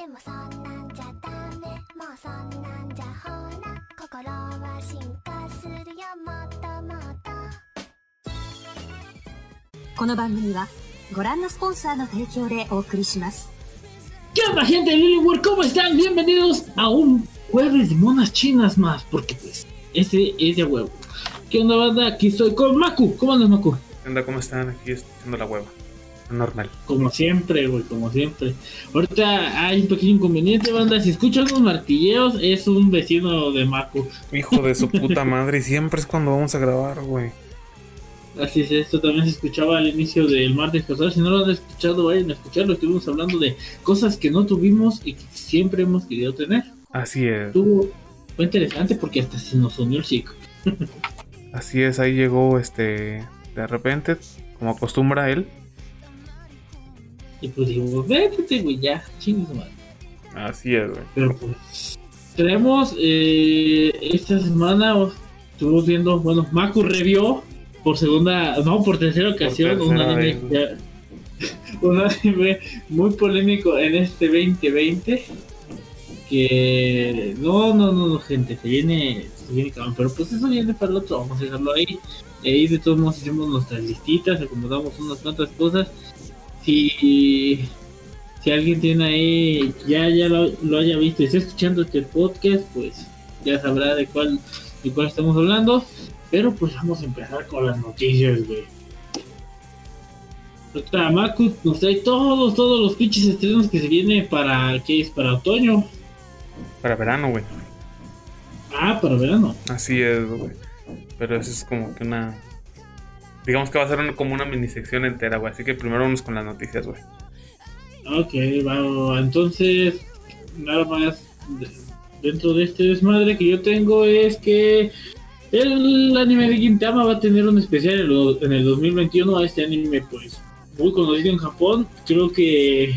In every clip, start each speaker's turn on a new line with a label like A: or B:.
A: でもそんなんじゃダメもうそんなんじゃほら心は進化するよもっともっと
B: この番組はご覧のスポンサーの提供でお送りします。
C: ¿Qué onda gente de Lilywood? ¿Cómo están? Bienvenidos a un jueves de monas chinas más, porque pues ese es de huevo. ¿Qué onda banda? Aquí estoy con Maku. ¿Cómo andas Maku?
D: ¿Qué onda? ¿Cómo están? Aquí estoy haciendo la hueva. Normal.
C: Como siempre, güey, como siempre. Ahorita hay un pequeño inconveniente, banda. Si escuchan unos martilleos, es un vecino de Maku.
D: Hijo de su puta madre. Y siempre es cuando vamos a grabar, güey.
C: Así es, esto también se escuchaba al inicio del martes pasado. Si no lo han escuchado, vayan a escucharlo. Estuvimos hablando de cosas que no tuvimos y que siempre hemos querido tener.
D: Así es.
C: Estuvo, fue interesante porque hasta se nos unió el chico.
D: Así es. Ahí llegó este. De repente, como acostumbra él.
C: Y pues digo, vete, güey, ya, chingue su madre.
D: Así es, güey.
C: Pero pues, tenemos eh, esta semana, estuvimos viendo, bueno, Maku revió por segunda, no, por tercera ocasión, un
D: tercera
C: anime, ya- un anime muy polémico en este 2020. Que no, no, no, no, gente, se viene, se viene cabrón, pero pues eso viene para el otro, vamos a dejarlo ahí. Ahí de todos modos hicimos nuestras listitas, acomodamos unas cuantas cosas. Si, si alguien tiene ahí, ya, ya lo, lo haya visto y está escuchando este podcast, pues ya sabrá de cuál, de cuál estamos hablando. Pero pues vamos a empezar con las noticias, güey. Ahorita Maku nos trae todos, todos los pinches estrenos que se viene para, ¿qué es? Para otoño.
D: Para verano, güey.
C: Ah, para verano.
D: Así es, güey. Pero eso es como que una. Digamos que va a ser como una mini sección entera, güey. Así que primero vamos con las noticias, güey.
C: Ok, entonces, nada más de- dentro de este desmadre que yo tengo es que el anime de Gintama va a tener un especial en, en el 2021 a este anime, pues muy conocido en Japón. Creo que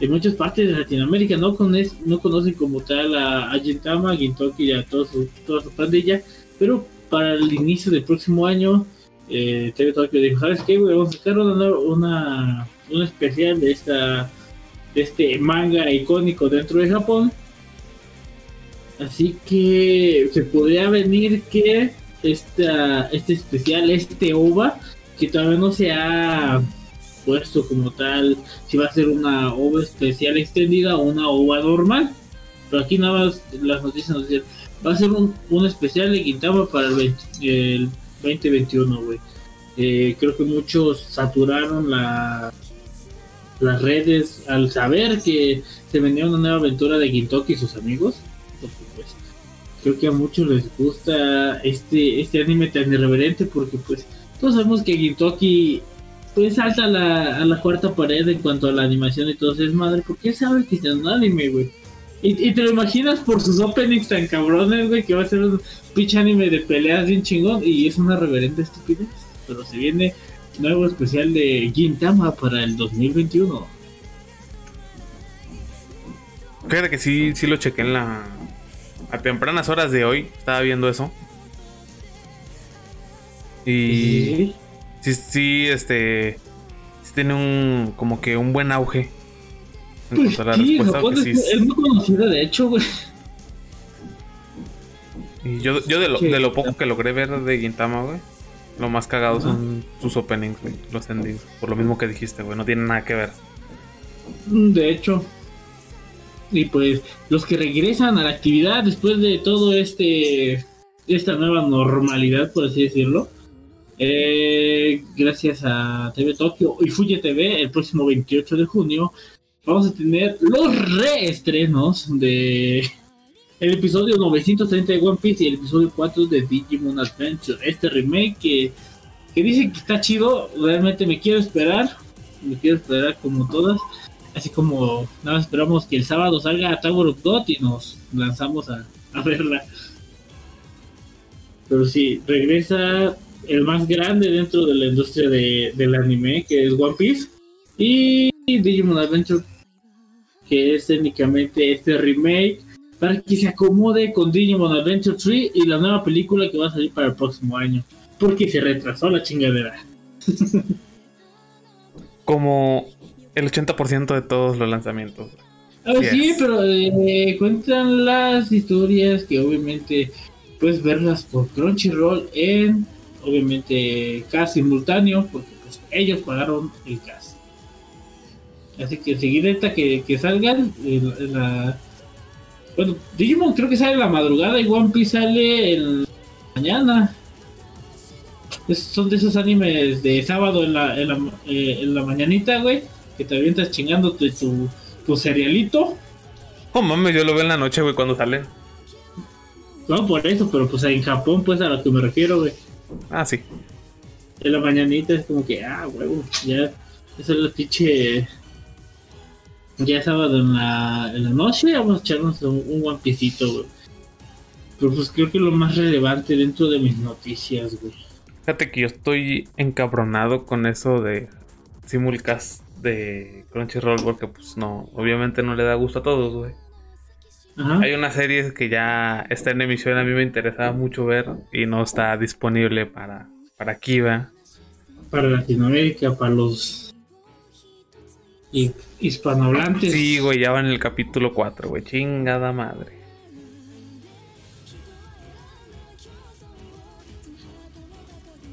C: en muchas partes de Latinoamérica no, cones- no conocen como tal a, a Gintama, a Gintoki y a toda su, toda su pandilla, pero para el inicio del próximo año, eh, TV Tokyo dijo: ¿Sabes qué, güey? Vamos a sacar una, una, un especial de esta de este manga icónico dentro de Japón. Así que se podría venir que esta, este especial, este OVA, que todavía no se ha puesto como tal, si va a ser una OVA especial extendida o una OVA normal. Pero aquí nada más las noticias nos dicen, va a ser un, un especial de Quintama para el, 20 el 2021, güey. Eh, creo que muchos saturaron la, las redes al saber que se venía una nueva aventura de Gintoki y sus amigos. Porque, pues, creo que a muchos les gusta este, este anime tan irreverente porque pues todos sabemos que Gintoki pues salta a la, a la cuarta pared en cuanto a la animación y todo eso es madre porque él sabe que es un anime, güey. Y, y te lo imaginas por sus openings tan cabrones, güey, que va a ser un pinche anime de peleas bien chingón y es una reverente estupidez. Pero se viene nuevo especial de Gintama para el 2021.
D: Fíjate que sí, sí lo chequé en la. A tempranas horas de hoy. Estaba viendo eso. Y. Sí, sí, este. Sí tiene un. Como que un buen auge.
C: Pues
D: la respuesta.
C: Japón es,
D: sí-
C: es muy conocida, de hecho, güey.
D: Y yo, yo de, lo, de lo poco que logré ver de Gintama, güey. Lo más cagado son sus openings, güey. Los endings. Por lo mismo que dijiste, güey. No tienen nada que ver.
C: Mm, De hecho. Y pues los que regresan a la actividad después de todo este esta nueva normalidad, por así decirlo. eh, gracias a TV Tokio y Fuji TV, el próximo 28 de junio vamos a tener los reestrenos de el episodio 930 de One Piece y el episodio 4 de Digimon Adventure. Este remake que, que dice que está chido, realmente me quiero esperar, me quiero esperar como todas. Así como nada esperamos que el sábado salga Tower of God y nos lanzamos a, a verla. Pero sí, regresa el más grande dentro de la industria de, del anime, que es One Piece. Y Digimon Adventure, que es técnicamente este remake para que se acomode con Digimon Adventure 3 y la nueva película que va a salir para el próximo año. Porque se retrasó la chingadera.
D: Como el 80% de todos los lanzamientos.
C: Ah, sí, pero eh, cuentan las historias que obviamente puedes verlas por Crunchyroll en, obviamente, cast simultáneo, porque pues, ellos pagaron el cast. Así que enseguida que, que salgan, en- la... Bueno, Digimon creo que sale en la madrugada y One Piece sale en la mañana. Es- son de esos animes de sábado en la, en la, eh, en la mañanita, güey, que te avientas chingándote tu, tu cerealito.
D: Oh mames, yo lo veo en la noche, güey, cuando salen.
C: No, por eso, pero pues en Japón, pues a lo que me refiero, güey.
D: Ah, sí.
C: En la mañanita es como que, ah, huevo, ya, eso es la pinche. Ya sábado en la, en la noche, vamos a echarnos un, un güey. Pero pues creo que lo más relevante dentro de mis noticias, güey.
D: Fíjate que yo estoy encabronado con eso de simulcast de Crunchyroll porque pues no, obviamente no le da gusto a todos, güey.
C: Ajá.
D: Hay una serie que ya está en emisión, a mí me interesaba mucho ver y no está disponible para, para Kiva.
C: Para Latinoamérica, para los hi- hispanohablantes.
D: Sí, güey, ya va en el capítulo 4, güey, chingada madre.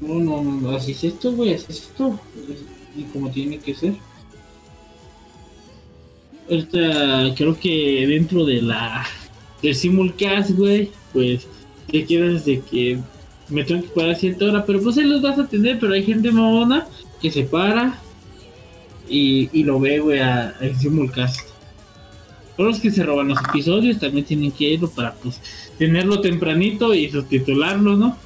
C: No, no, no, así es esto, güey, así es esto. Y como tiene que ser. Ahorita creo que dentro de la del simulcast, güey, pues te quedas de que me tengo que parar cierta hora, pero pues ahí los vas a tener, pero hay gente mamona que se para y, y lo ve, güey, a- al simulcast. Todos los que se roban los episodios también tienen que irlo para pues tenerlo tempranito y subtitularlo, ¿no?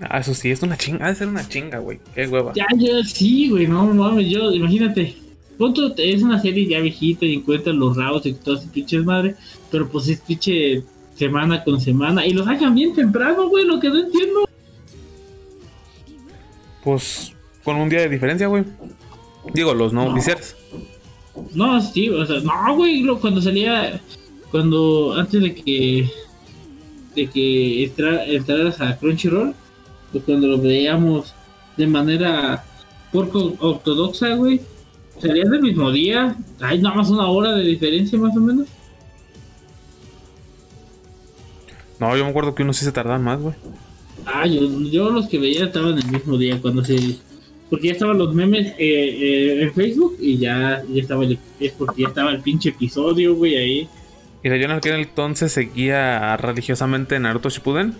D: Ah, eso sí, es una chinga, ha de ser una chinga, güey, qué hueva.
C: Ya, ya, sí, güey, no mames, yo, imagínate. Punto, es una serie ya viejita y encuentran los rabos y todas esas pinches madre, pero pues es pinche semana con semana y lo sacan bien temprano, güey, lo que no entiendo.
D: Pues con un día de diferencia, güey. Digo, los no,
C: No.
D: oficiales.
C: No, sí, o sea, no, güey, cuando salía, cuando, antes de que, de que entra- entraras a Crunchyroll, pues cuando lo veíamos de manera poco ortodoxa, güey, salía del mismo día, hay nada más una hora de diferencia más o menos.
D: No, yo me acuerdo que unos sí se tardaban más, güey.
C: Ah, yo, yo los que veía estaban el mismo día cuando se... Porque ya estaban los memes eh, eh, en Facebook y ya, ya estaba el, es porque ya estaba el pinche episodio, güey, ahí.
D: Mira, yo en aquel entonces seguía religiosamente Naruto Shippuden.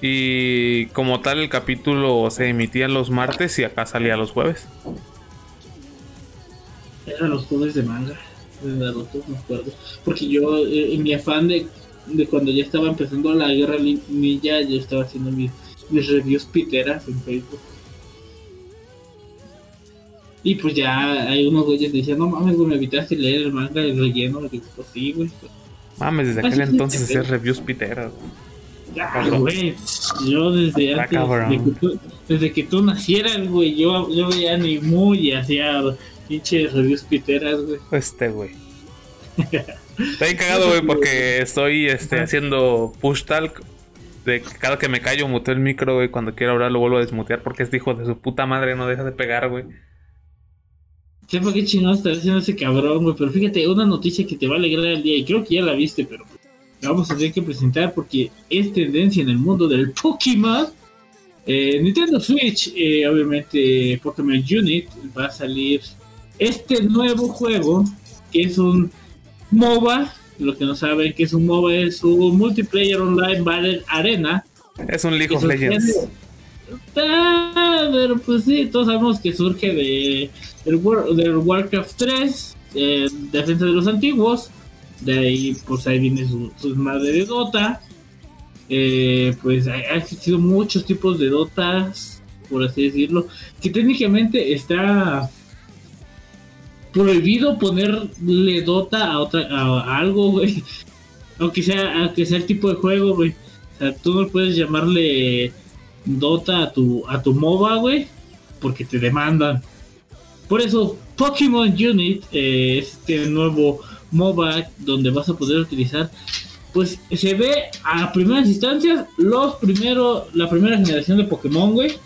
D: Y como tal, el capítulo se emitía los martes y acá salía los jueves.
C: Eran los juegos de manga de Naruto, me acuerdo. Porque yo, eh, en mi afán de, de cuando ya estaba empezando la guerra ninja, yo estaba haciendo mis, mis reviews piteras en Facebook. Y pues ya hay unos güeyes que decían, no mames, güey, me evitaste leer el manga el relleno. Y digo, pues sí, güey. pues,
D: Mames, desde
C: Ah,
D: aquel entonces hacía reviews piteras.
C: Ya, güey. Yo desde
D: Está
C: antes, que tú, desde que tú nacieras, güey, yo, yo veía Animu y hacía pinches reviews piteras, güey.
D: Este, güey. Está bien cagado, güey, porque estoy este, haciendo push talk. De que cada que me callo, muteo el micro, güey. Cuando quiero hablar, lo vuelvo a desmutear porque este hijo de su puta madre no deja de pegar, güey.
C: Sepa qué chingados está haciendo ese cabrón, güey. Pero fíjate, una noticia que te va a alegrar el día, y creo que ya la viste, pero la vamos a tener que presentar porque es tendencia en el mundo del Pokémon. Eh, Nintendo Switch, eh, obviamente Pokémon Unit, va a salir este nuevo juego, que es un MOBA. Lo que no saben que es un MOBA es un Multiplayer Online Battle Arena.
D: Es un League of Legends.
C: Pero pues sí, todos sabemos que surge de del, War- Warcraft 3, eh, Defensa de los Antiguos, de ahí pues ahí viene su, madre de Dota, eh, pues ha, existido muchos tipos de Dotas, por así decirlo, que técnicamente está prohibido ponerle Dota a otra a, a algo, güey, aunque sea aunque sea el tipo de juego, güey, o sea, tú no puedes llamarle Dota a tu a tu MOBA, güey, porque te demandan. Por eso Pokémon Unit, eh, este nuevo MOBA donde vas a poder utilizar, pues se ve a primeras instancias los primeros, la primera generación de Pokémon, güey.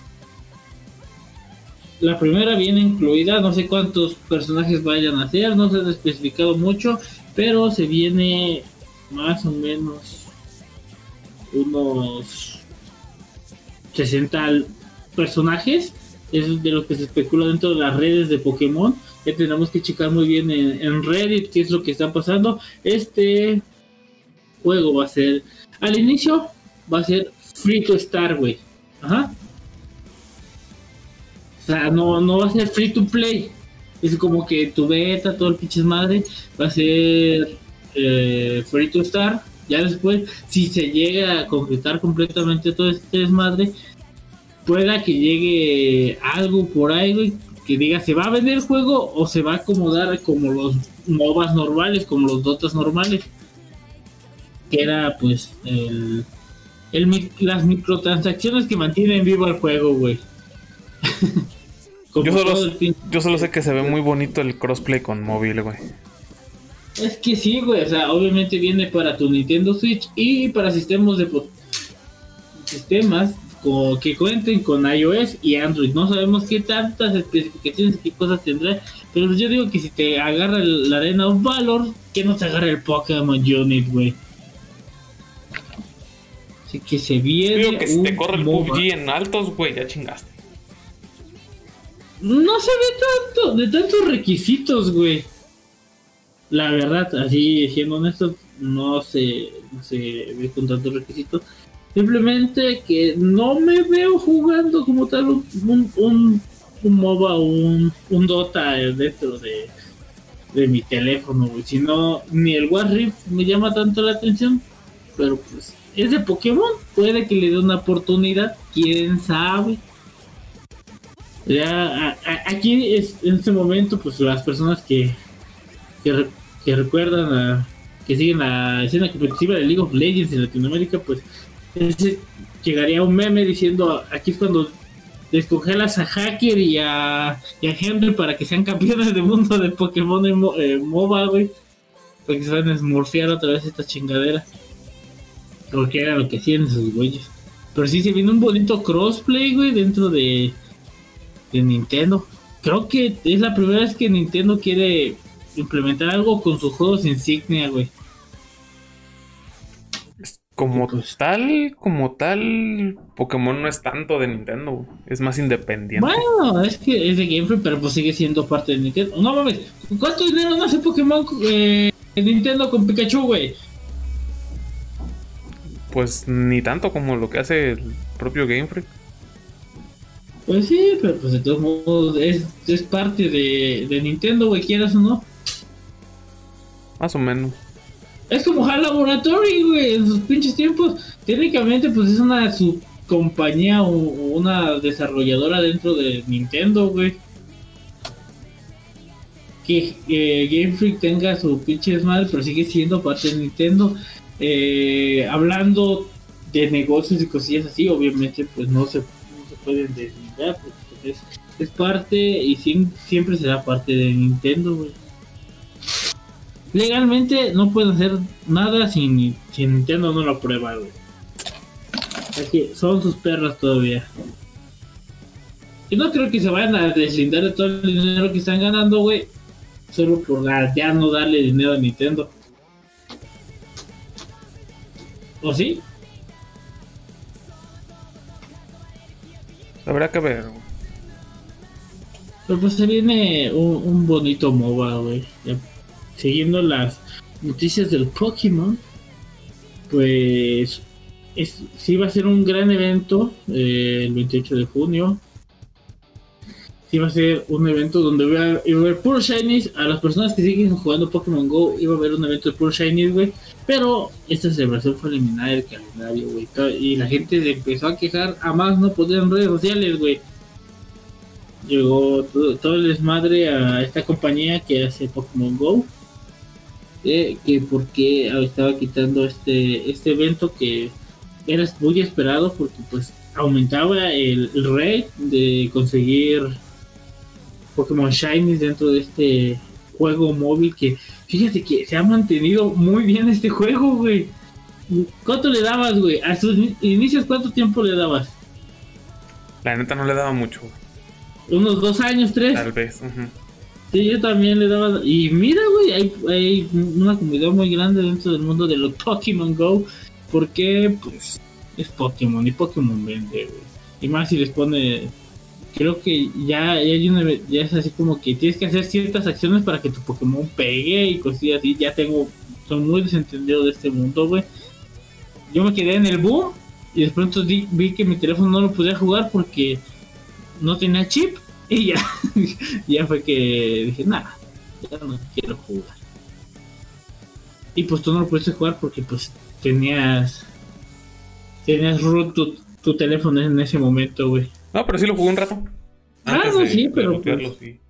C: la primera viene incluida, no sé cuántos personajes vayan a ser, no se ha especificado mucho, pero se viene más o menos unos 60 personajes, es de lo que se especula dentro de las redes de Pokémon, que tenemos que checar muy bien en, en Reddit qué es lo que está pasando. Este juego va a ser, al inicio va a ser free to start, güey. Ajá. O sea, no, no va a ser free to play. Es como que tu beta, todo el pinche madre, va a ser eh, free to start. Ya después, si se llega a concretar completamente todo este desmadre, pueda que llegue algo por ahí, güey, que diga se va a vender el juego o se va a acomodar como los MOBAs normales, como los Dotas normales. Que era pues el, el las microtransacciones que mantienen vivo el juego, güey.
D: Yo solo, yo solo sé que se ve muy bonito el crossplay con móvil, güey.
C: Es que sí, güey, o sea, obviamente viene para tu Nintendo Switch y para sistemas de sistemas co- que cuenten con iOS y Android. No sabemos qué tantas especificaciones y qué cosas tendrá, pero yo digo que si te agarra el- la Arena of Valor, que no te agarra el Pokémon Unit, güey. Así que se viene.
D: Digo que si te corre el
C: MOBA.
D: PUBG en altos, güey, ya chingaste.
C: No se ve tanto, de tantos requisitos, güey. La verdad, así siendo honesto, no se, no se ve con tantos requisitos. Simplemente que no me veo jugando como tal un, un, un, un MOBA o un, un Dota dentro de, de mi teléfono, güey. Si no, ni el War Rift me llama tanto la atención. Pero pues, es de Pokémon. Puede que le dé una oportunidad, quién sabe. Ya, aquí es, en este momento, pues las personas que, que recuerdan, a- que siguen la escena competitiva de League of Legends en Latinoamérica, pues llegaría un meme diciendo, aquí es cuando descongelas a Hacker y a, y a Henry para que sean campeones del mundo de Pokémon en mo- eh, MOBA, güey. Porque se van a smurfear otra vez esta chingadera. Porque era lo que hacían esos güeyes. Pero sí se viene un bonito crossplay, güey, dentro de, de Nintendo. Creo que es la primera vez que Nintendo quiere implementar algo con sus juegos insignia, güey.
D: Como
C: Pues-
D: tal, como tal, Pokémon no es tanto de Nintendo, güey. es más independiente.
C: Bueno, es que es de Game Freak, pero pues sigue siendo parte de Nintendo. No mames, ¿cuánto dinero no hace Pokémon eh, en Nintendo con Pikachu, güey?
D: Pues ni tanto como lo que hace el propio Game Freak.
C: Pues sí, pero pues de todos modos es, es parte de, de Nintendo, güey, quieras o no.
D: Más o menos.
C: Es como HAL Laboratory, güey, en sus pinches tiempos. Técnicamente, pues es una subcompañía o, una desarrolladora dentro de Nintendo, güey. Que eh, Game Freak tenga su pinche desmadre, pero sigue siendo parte de Nintendo. Eh, hablando de negocios y cosillas así, obviamente, pues no se, no se pueden deslindar, porque pues, es, es parte y siem- siempre será parte de Nintendo, güey legalmente no pueden hacer nada si, si Nintendo no lo aprueba, güey. Es que son sus perras todavía. Y no creo que se vayan a deslindar de todo el dinero que están ganando, güey. Solo por ya no darle dinero a Nintendo. ¿O sí?
D: Habrá que ver.
C: Pero pues se viene un, un bonito MOBA, güey. Siguiendo las noticias del Pokémon, pues es, sí va a ser un gran evento eh, el 28 de junio. Sí va a ser un evento donde iba a, iba a haber puro Shinies. A las personas que siguen jugando Pokémon Go iba a haber un evento de puro Shinies, güey. Pero esta celebración fue eliminada del calendario, güey. Y la gente empezó a quejar a más no poder en redes sociales, güey llegó todo, todo el desmadre a esta compañía que hace Pokémon Go. Eh, que porque estaba quitando este este evento que era muy esperado porque pues aumentaba el, el rate de conseguir Pokémon Shinies dentro de este juego móvil que fíjate que se ha mantenido muy bien este juego, güey. ¿Cuánto le dabas, güey? A sus ini- inicios, ¿cuánto tiempo le dabas?
D: La neta no le daba mucho. güey.
C: unos dos años, tres.
D: Tal vez. ujú.
C: Sí, yo también le daba. Y mira, güey, hay, hay una comunidad muy grande dentro del mundo de los Pokémon Go. Porque, pues, es Pokémon y Pokémon vende, güey. Y más si les pone. Creo que ya, ya, hay una- ya es así como que tienes que hacer ciertas acciones para que tu Pokémon pegue y cosillas así. Ya tengo. Soy muy desentendido de este mundo, güey. Yo me quedé en el boom y de pronto vi que mi teléfono no lo podía jugar porque no tenía chip. Y ya, ya fue que dije, nada, ya no quiero jugar. Y pues tú no lo pudiste jugar porque pues tenías tenías root tu, tu teléfono en ese momento, güey.
D: No, pero sí lo jugué un rato.
C: Ah, no,
D: de-
C: sí,
D: de
C: pero, pues,
D: sí.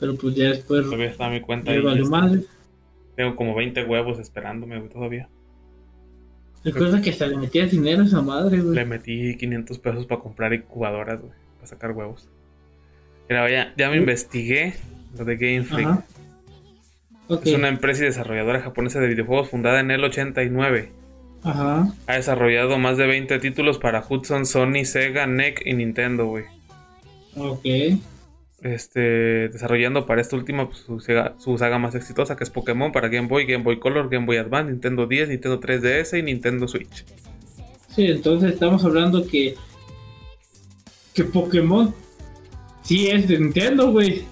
C: Pero pues ya después
D: Todavía está mi cuenta ahí.
C: madre.
D: Tengo como 20 huevos esperándome, güey, todavía.
C: Recuerda que hasta le metías dinero a esa madre,
D: Le
C: güey.
D: metí 500 pesos para comprar incubadoras, güey, para sacar huevos. Mira, ya, ya me investigué lo de Game Freak.
C: Ajá.
D: Es una empresa y desarrolladora japonesa de videojuegos fundada en el 89.
C: Ajá.
D: Ha desarrollado más de 20 títulos para Hudson, Sony, Sega, NEC y Nintendo, güey.
C: Ok.
D: Este, desarrollando para esta última pues, su, saga, su saga más exitosa, que es Pokémon para Game Boy, Game Boy Color, Game Boy Advance, Nintendo 10, Nintendo 3DS y Nintendo Switch.
C: Sí, entonces estamos hablando que. Que Pokémon. Sí es de Nintendo, güey.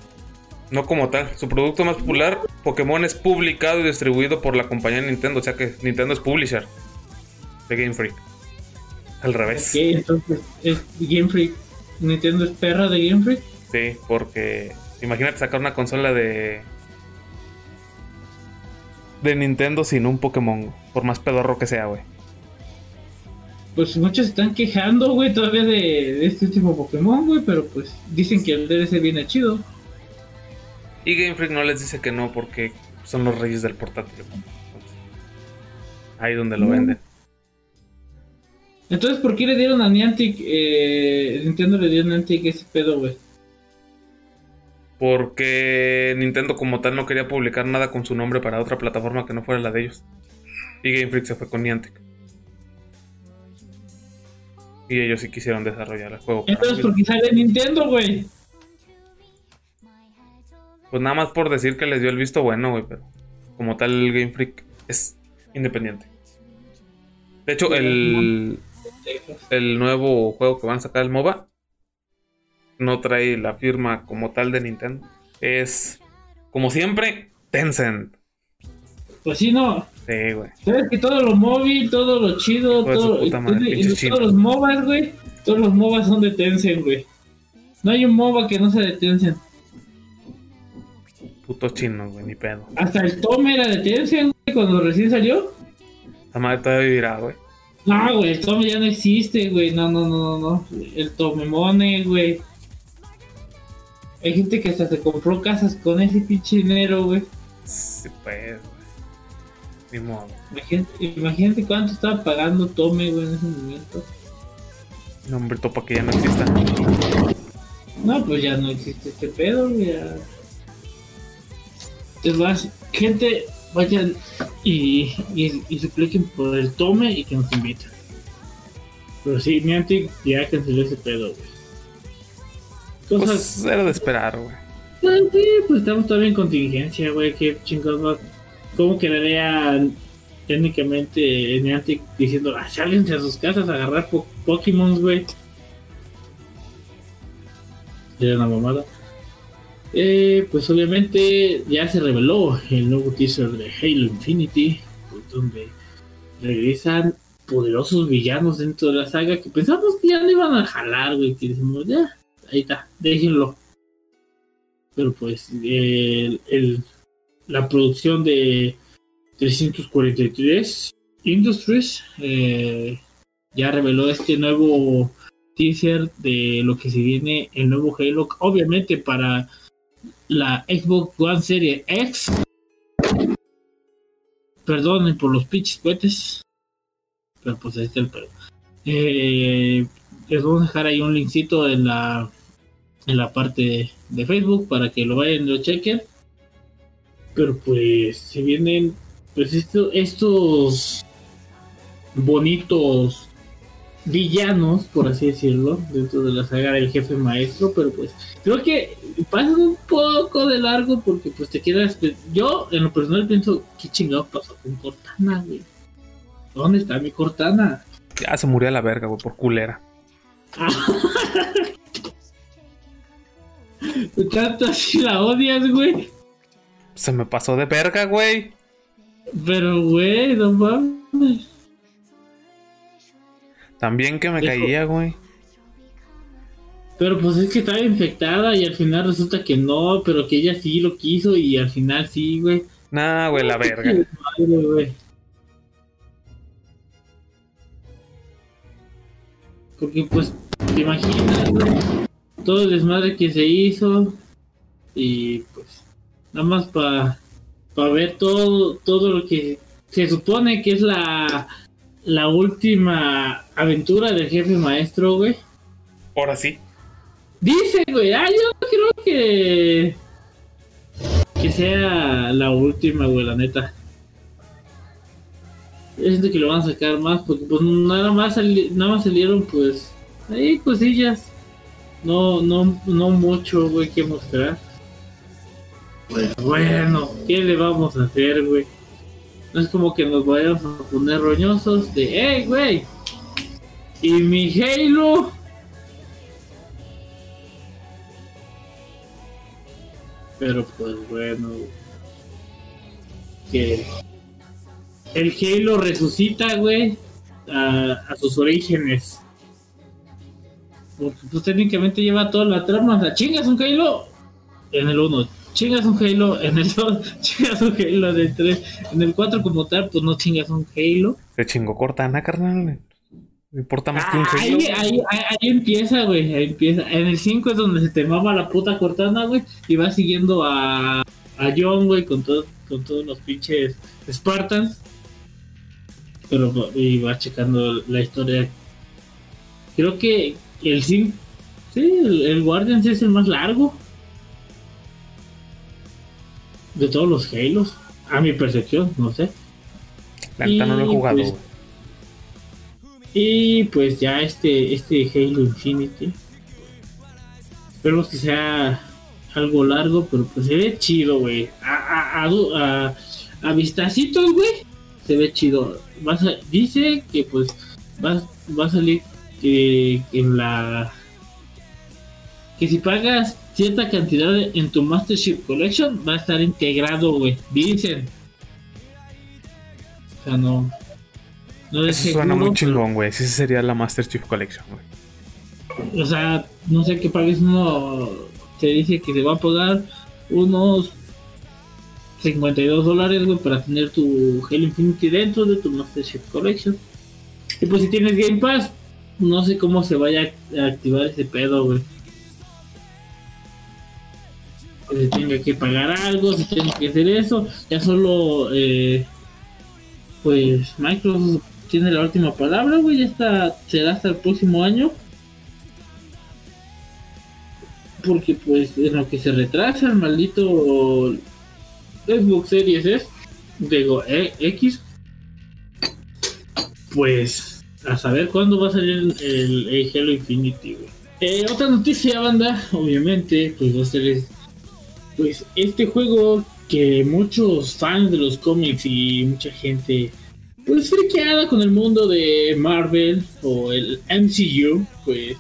D: No como tal, su producto más popular, Pokémon, es publicado y distribuido por la compañía Nintendo, o sea que Nintendo es publisher de Game Freak. Al revés.
C: Ok, entonces es Game Freak. Nintendo es perra de Game Freak.
D: Sí, porque imagínate sacar una consola de de Nintendo sin un Pokémon, por más pedorro que sea, güey.
C: Pues muchos están quejando, güey, todavía de, de este último Pokémon, güey, pero pues dicen que el DLC viene chido.
D: Y Game Freak no les dice que no porque son los reyes del portátil. Entonces, ahí donde lo
C: Mm.
D: venden.
C: Entonces, ¿por qué le dieron a Niantic, eh, Nintendo le dio a Niantic ese pedo, güey?
D: Porque Nintendo como tal no quería publicar nada con su nombre para otra plataforma que no fuera la de ellos. Y Game Freak se fue con Niantic. Y ellos sí quisieron desarrollar el juego.
C: Entonces,
D: móvil.
C: ¿por qué sale Nintendo, güey?
D: Pues nada más por decir que les dio el visto bueno, güey, pero como tal el Game Freak es independiente. De hecho, el, el nuevo juego que van a sacar, el MOBA, no trae la firma como tal de Nintendo. Es, como siempre, Tencent.
C: Pues sí, no.
D: Sí, güey.
C: Sabes que todo lo móvil, todo lo chido,
D: Hijo
C: todo,
D: puta madre,
C: y- y
D: chinos.
C: todos los MOBAs, güey, todos los MOBAs son de Tencent, güey. No hay un MOBA que no sea de Tencent.
D: Putos chinos, güey, ni pedo.
C: Hasta el Tome era de Tencent, güey, cuando recién salió.
D: La madre todavía vivirá, güey.
C: No, güey, el Tome ya no existe, güey. No, no, no, no, no. El Tomemone, güey. Hay gente que hasta se compró casas con ese pinche dinero, güey.
D: Sí, pues. Ni modo.
C: Imagínate, imagínate cuánto estaba pagando Tome, güey, en ese momento.
D: No, hombre, topa que ya no exista.
C: No, pues ya no existe este pedo, güey. ya. Es más, gente, vayan y, y, y supliquen por el tome y que nos inviten. Pero sí, Niantic ya canceló ese pedo, güey. Cosas.
D: Pues era de esperar, güey.
C: Pues, sí, pues estamos todavía en contingencia, güey. Qué chingados. ¿Cómo quedaría técnicamente Niantic diciendo, ah, sálganse a sus casas a agarrar po Pokémon, güey? Era una mamada. Eh, pues obviamente ya se reveló el nuevo teaser de Halo Infinity, pues, donde regresan poderosos villanos dentro de la saga que pensamos que ya no iban a jalar, güey, que decimos, ya, ahí está, déjenlo. Pero pues el- la producción de 343 Industries eh, ya reveló este nuevo teaser de lo que se viene el nuevo Halo, obviamente para la Xbox One Series X. Perdonen por los pinches cohetes. Pero pues ahí está el pedo. Eh, les vamos a dejar ahí un linkcito en la en la parte de Facebook para que lo vayan y lo chequen. Pero pues se vienen pues esto, estos bonitos villanos, por así decirlo, dentro de la saga del jefe maestro, pero pues creo que pasan un poco de largo porque pues te quedas... Yo en lo personal pienso, ¿qué chingado pasó con Cortana, güey? ¿Dónde está mi Cortana?
D: Ya se murió a la verga, güey, por culera.
C: Tanto así la odias, güey.
D: Se me pasó de verga, güey.
C: Pero, güey, no mames.
D: También que me
C: Dejo-
D: caía, güey.
C: Pero pues es que estaba infectada y al final resulta que no, pero que ella sí lo quiso y al final sí, güey.
D: Nah, güey, la verga.
C: Qué madre, güey. Porque pues, te imaginas, güey, todo el desmadre que se hizo y pues nada más para ver todo todo lo que se supone que es la la última aventura del jefe maestro, güey.
D: Ahora sí.
C: Dice, güey, ah, yo creo que. Que sea la última, güey, la neta. Yo siento que lo van a sacar más, porque pues nada más, sali- nada más salieron, pues. Ahí cosillas. No, no, no mucho, güey, que mostrar. Pues bueno, ¿qué le vamos a hacer, güey? No es como que nos vayamos a poner roñosos de, ¡hey, güey! ¿Y mi Halo? Pero pues bueno. Que el Halo resucita, güey, a, a sus orígenes. Porque pues técnicamente lleva toda la trama. Sea, chingas un Halo en el 1, chingas un Halo en el 2, chingas un Halo en el 3. En el 4 como tal, pues no chingas un Halo.
D: Se chingó Cortana, carnal. Me importa más que un
C: Ah, ahí,
D: Halo.
C: ahí, ahí, ahí empieza, güey. Ahí empieza. En el 5 es donde se te mama la puta Cortana, güey. Y va siguiendo a, a John, güey, con, todo, con todos los pinches Spartans. Pero y va checando la historia. Creo que el 5. Sí, el, el Guardians es el más largo. De todos los Halos. A mi percepción, no sé.
D: La neta no lo he
C: y,
D: jugado,
C: pues. Y pues ya este, este Halo Infinity. Esperemos que sea algo largo, pero pues se ve chido, güey. A, a, a, a, vistacitos, güey. Se ve chido. Dice que pues va, va a salir que en la... Que si pagas cierta cantidad en tu Master Chief Collection va a estar integrado, güey. Dicen. O sea, no... No es
D: Eso suena muy
C: seguro,
D: chingón, güey. Esa sería la Master Chief Collection, güey.
C: o sea, no sé qué pagues uno. Se dice que te va a pagar unos 52 dólares, güey, para tener tu Halo Infinity dentro de tu Master Chief Collection. Y pues si tienes Game Pass, no sé cómo se vaya a activar ese pedo, güey. Que se tenga que pagar algo, si tiene que hacer eso. Ya solo, eh, pues Microsoft tiene la última palabra, güey. Ya será hasta el próximo año. Porque pues en lo que se retrasa el maldito Xbox Series S, digo eh, X, pues a saber cuándo va a salir el, el Halo Infinity, güey. Eh, otra noticia, banda, obviamente, pues va a ser pues este juego que muchos fans de los cómics y mucha gente pues friqueada con el mundo de Marvel o el MCU, pues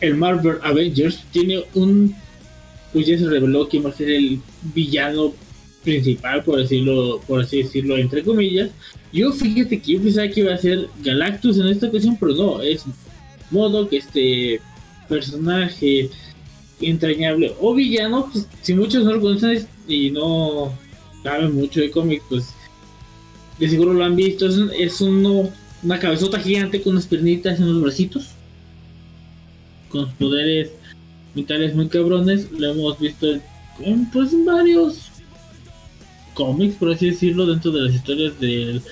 C: el Marvel Avengers tiene un pues ya se reveló quién va a ser el villano principal por decirlo por así decirlo entre comillas. Yo fíjate que yo pensaba que iba a ser Galactus en esta ocasión pero no es modo que este personaje entrañable. O villano pues, si muchos no lo conocen y no saben mucho de cómics pues de seguro lo han visto. Es, uno una cabezota gigante con unas piernitas y unos bracitos. Con poderes vitales muy cabrones. Lo hemos visto en, pues, en varios cómics, por así decirlo, dentro de las historias del,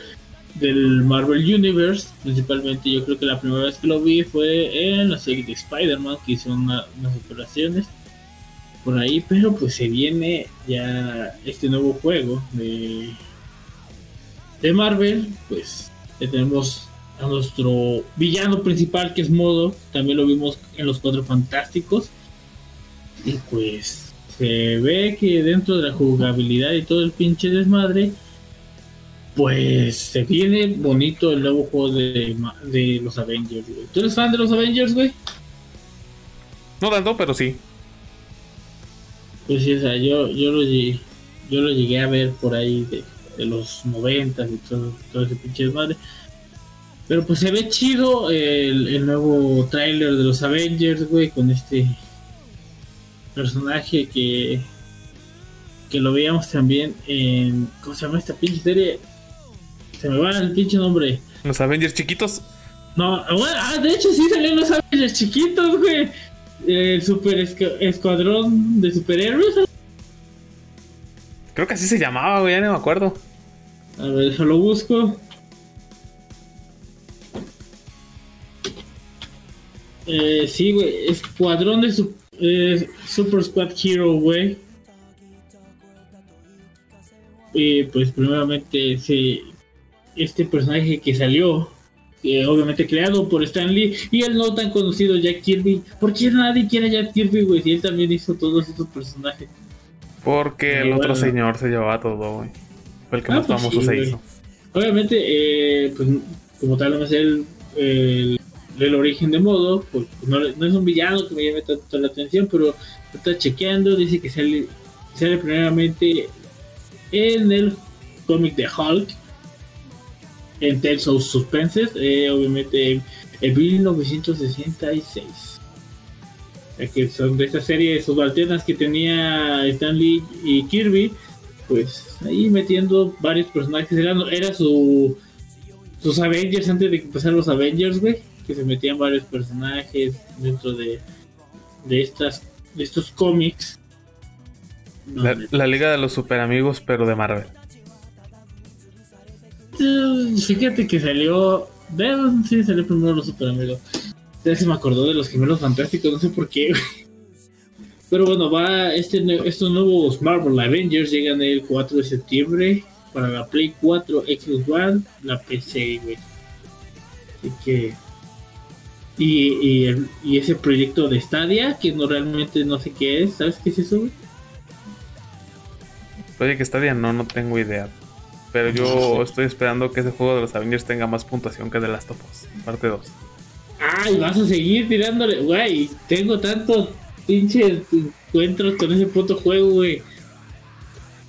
C: del Marvel Universe. Principalmente yo creo que la primera vez que lo vi fue en la serie de Spider-Man, que hizo una- unas operaciones por ahí, pero pues se viene ya este nuevo juego de, de Marvel, pues tenemos a nuestro villano principal que es Modo, también lo vimos en los Cuatro Fantásticos. Y pues se ve que dentro de la jugabilidad y todo el pinche desmadre, pues se viene bonito el nuevo juego de, de los Avengers, güey. ¿Tú eres fan de los Avengers, güey?
D: No tanto, pero sí.
C: Pues sí, o sea, yo, yo, lo, llegué, yo lo llegué a ver por ahí de, de los noventas y todo, todo ese pinche desmadre. Pero pues se ve chido el, el nuevo tráiler de los Avengers, güey, con este personaje que que lo veíamos también en ¿cómo se llama esta pinche serie? Se me va el pinche nombre.
D: Los Avengers chiquitos.
C: No, bueno, ah, de hecho sí salieron los Avengers chiquitos, güey. El super escuadrón de superhéroes.
D: Creo que así se llamaba, güey, ya no me acuerdo.
C: A ver, eso lo busco. Eh, sí, güey, escuadrón de su- eh, Super Squad Hero, güey. Y pues primeramente ese, este personaje que salió, eh, obviamente creado por Stan Lee y el no tan conocido Jack Kirby. ¿Por qué nadie quiere a Jack Kirby, güey? Si él también hizo todos estos personajes.
D: Porque el
C: Muy
D: otro
C: bueno.
D: señor se llevaba todo, güey. Fue el que
C: Ah,
D: más
C: pues
D: famoso
C: sí,
D: se hizo.
C: Obviamente, eh, pues como tal, no es el, el, el origen de modo, pues no, no es un villano que me llame tanto la atención, pero está chequeando, dice que sale, sale primeramente en el cómic de Hulk, en Tales of Suspenses, eh, obviamente en 1966. Ya que son de esta serie subalternas que tenía Stan Lee y Kirby, pues ahí metiendo varios personajes. Era, era su sus Avengers antes de que empezaran los Avengers, güey. Que se metían varios personajes dentro de, de estas de estos cómics. No,
D: La, la Liga de los Super Amigos, pero de Marvel.
C: Eh, Fíjate que salió. Sí, salió primero los Super Amigos. Ya se me acordó de los gemelos fantásticos, no sé por qué. Pero bueno, va este, estos nuevos Marvel Avengers llegan el 4 de septiembre para la Play 4, Xbox One, la PC, güey. Así que. Y, y, ese proyecto de Stadia, que no realmente no sé qué es, ¿sabes qué es eso?
D: Oye, que Stadia no, no tengo idea. Pero yo estoy esperando que ese juego de los Avengers tenga más puntuación que The Last of Us, parte 2.
C: Ay, vas a seguir tirándole, güey. Tengo tantos pinches encuentros con ese puto juego, güey.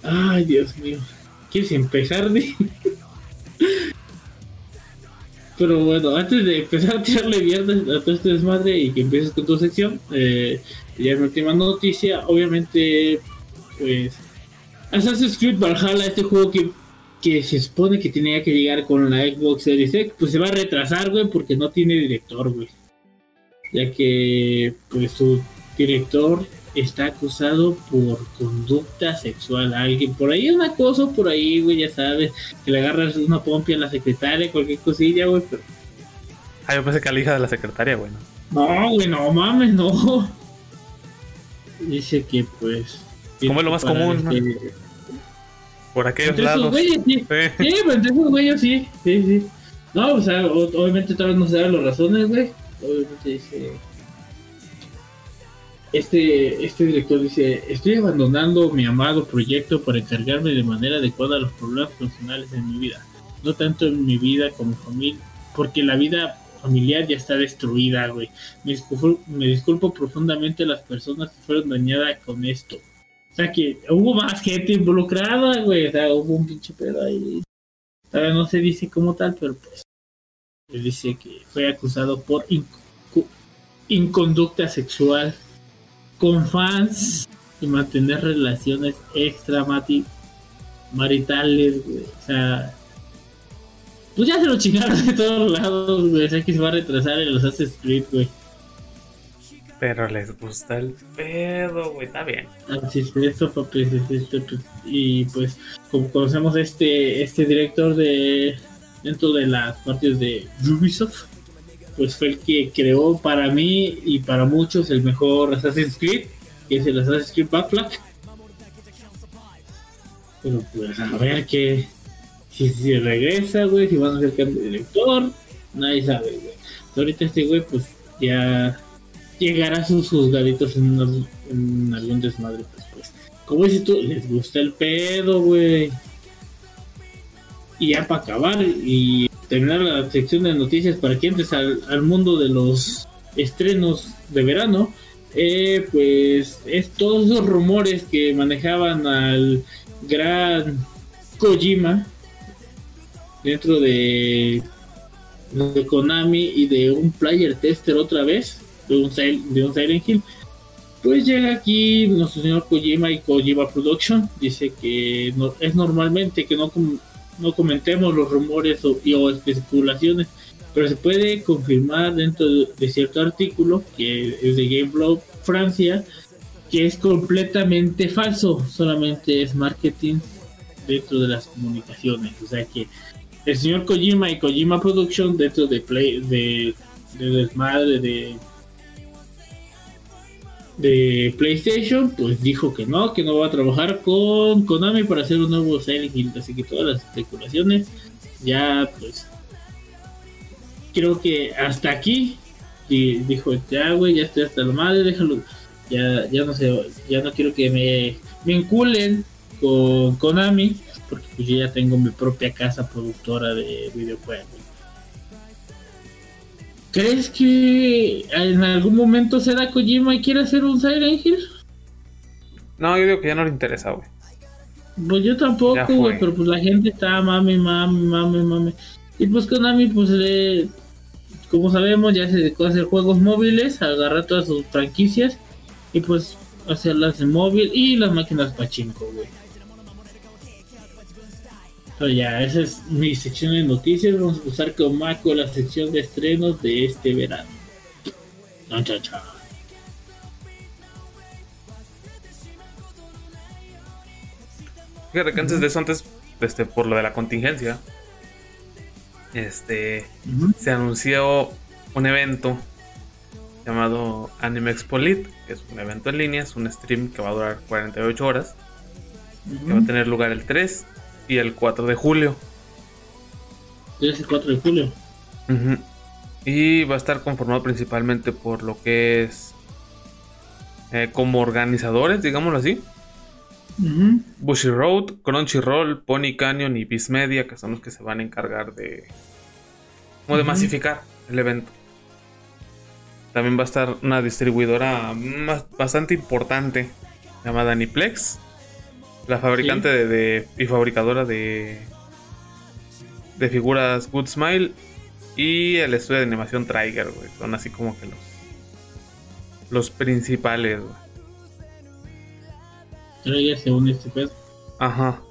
C: Ay, Dios mío. ¿Quieres empezar, de? Pero bueno, antes de empezar a tirarle viernes a todo este desmadre y que empieces con tu sección, eh, ya mi última noticia, obviamente, pues, Assassin's Creed Valhalla, este juego que, que se supone que tenía que llegar con la Xbox Series X, pues se va a retrasar, güey, porque no tiene director, güey. Ya que, pues, su director está acusado por conducta sexual a alguien. Por ahí un acoso, por ahí, güey, ya sabes, que le agarras una pompia a la secretaria, cualquier cosilla, güey, pero...
D: Ah, yo pensé que a la hija de la secretaria, güey. ¿no?
C: No, güey, no mames, no. Dice que, pues...
D: Como es lo más común, ¿no? Por aquellos
C: Entre esos
D: lados.
C: güeyes, sí.
D: Sí.
C: Sí, pues entre esos güeyes sí, sí, sí. No, o sea, o- obviamente todavía no se dan las razones, güey. Obviamente dice. Este, este director dice: Estoy abandonando mi amado proyecto para encargarme de manera adecuada de los problemas personales en mi vida. No tanto en mi vida como familia, porque la vida familiar ya está destruida, güey. Me disculpo, me disculpo profundamente a las personas que fueron dañadas con esto. O sea que hubo más gente involucrada, güey. O sea, hubo un pinche pedo ahí. No se dice como tal, pero pues. Él dice que fue acusado por incu- inconducta sexual con fans y mantener relaciones extramati maritales, güey. O sea. Pues ya se lo chingaron de todos lados, güey. O sea que se va a retrasar en los Assassin's Creed, güey.
D: Pero les gusta el pedo, güey. Está bien.
C: Así es, esto, pues, y pues como conocemos este este director de dentro de las partes de Ubisoft, pues fue el que creó para mí y para muchos el mejor Assassin's Creed, que es el Assassin's Creed Black. Pero pues a ver que si, si regresa, güey, si van a hacer cambio de director, Nadie sabe, güey. Ahorita este güey, pues ya llegará sus juzgaditos en, unos- en algún desmadre, pues, pues. Como dices tú, les gusta el pedo, güey. Y ya para acabar y terminar la sección de noticias para que entres al, mundo de los estrenos de verano, eh, pues es todos esos rumores que manejaban al gran Kojima dentro de, de Konami y de un player tester otra vez de un, de un Silent Hill. Pues llega aquí nuestro señor Kojima y Kojima Production. Dice que no, es normalmente que no, com- no comentemos los rumores o, y, o especulaciones, pero se puede confirmar dentro de, de cierto artículo que es de Gameblow Francia que es completamente falso, solamente es marketing dentro de las comunicaciones. O sea que el señor Kojima y Kojima Production dentro de Play de, de desmadre de de PlayStation, pues dijo que no, que no va a trabajar con Konami para hacer un nuevo Silent. Así que todas las especulaciones ya pues creo que hasta aquí y dijo ya güey ya estoy hasta la madre déjalo ya ya no sé ya no quiero que me vinculen con Konami porque pues yo ya tengo mi propia casa productora de videojuegos ¿Crees que en algún momento será Kojima y quiere hacer un Silent Hill?
D: No, yo digo que ya no le interesa, güey.
C: Pues yo tampoco, güey, pero pues la gente está mami, mami, mami, mami. Y pues Konami, pues le, como sabemos, ya se dedicó a hacer juegos móviles, a agarrar todas sus franquicias y pues hacerlas en móvil y las máquinas pachinko, güey. Pero ya, esa es mi sección de noticias. Vamos a usar con Mako la sección de estrenos de este verano. Chan, chan.
D: Fíjate que antes de eso, antes, este, por lo de la contingencia, este, se anunció un evento llamado Anime Expo Lit, que es un evento en línea, es un stream que va a durar 48 horas, que va a tener lugar el 3 y el 4 de julio.
C: 3 y 4 de julio.
D: Y va a estar conformado principalmente por lo que es eh, como organizadores, digámoslo así.
C: Ujú.
D: Bushiroad, Crunchyroll, Pony Canyon y Viz Media, que son los que se van a encargar de. como de masificar el evento. También va a estar una distribuidora más- bastante importante llamada Aniplex, la fabricante de, de- y fabricadora de de figuras Good Smile y el estudio de animación Trigger, güey. Son así como que los los principales, güey.
C: Traiga según este pedo.
D: Ajá.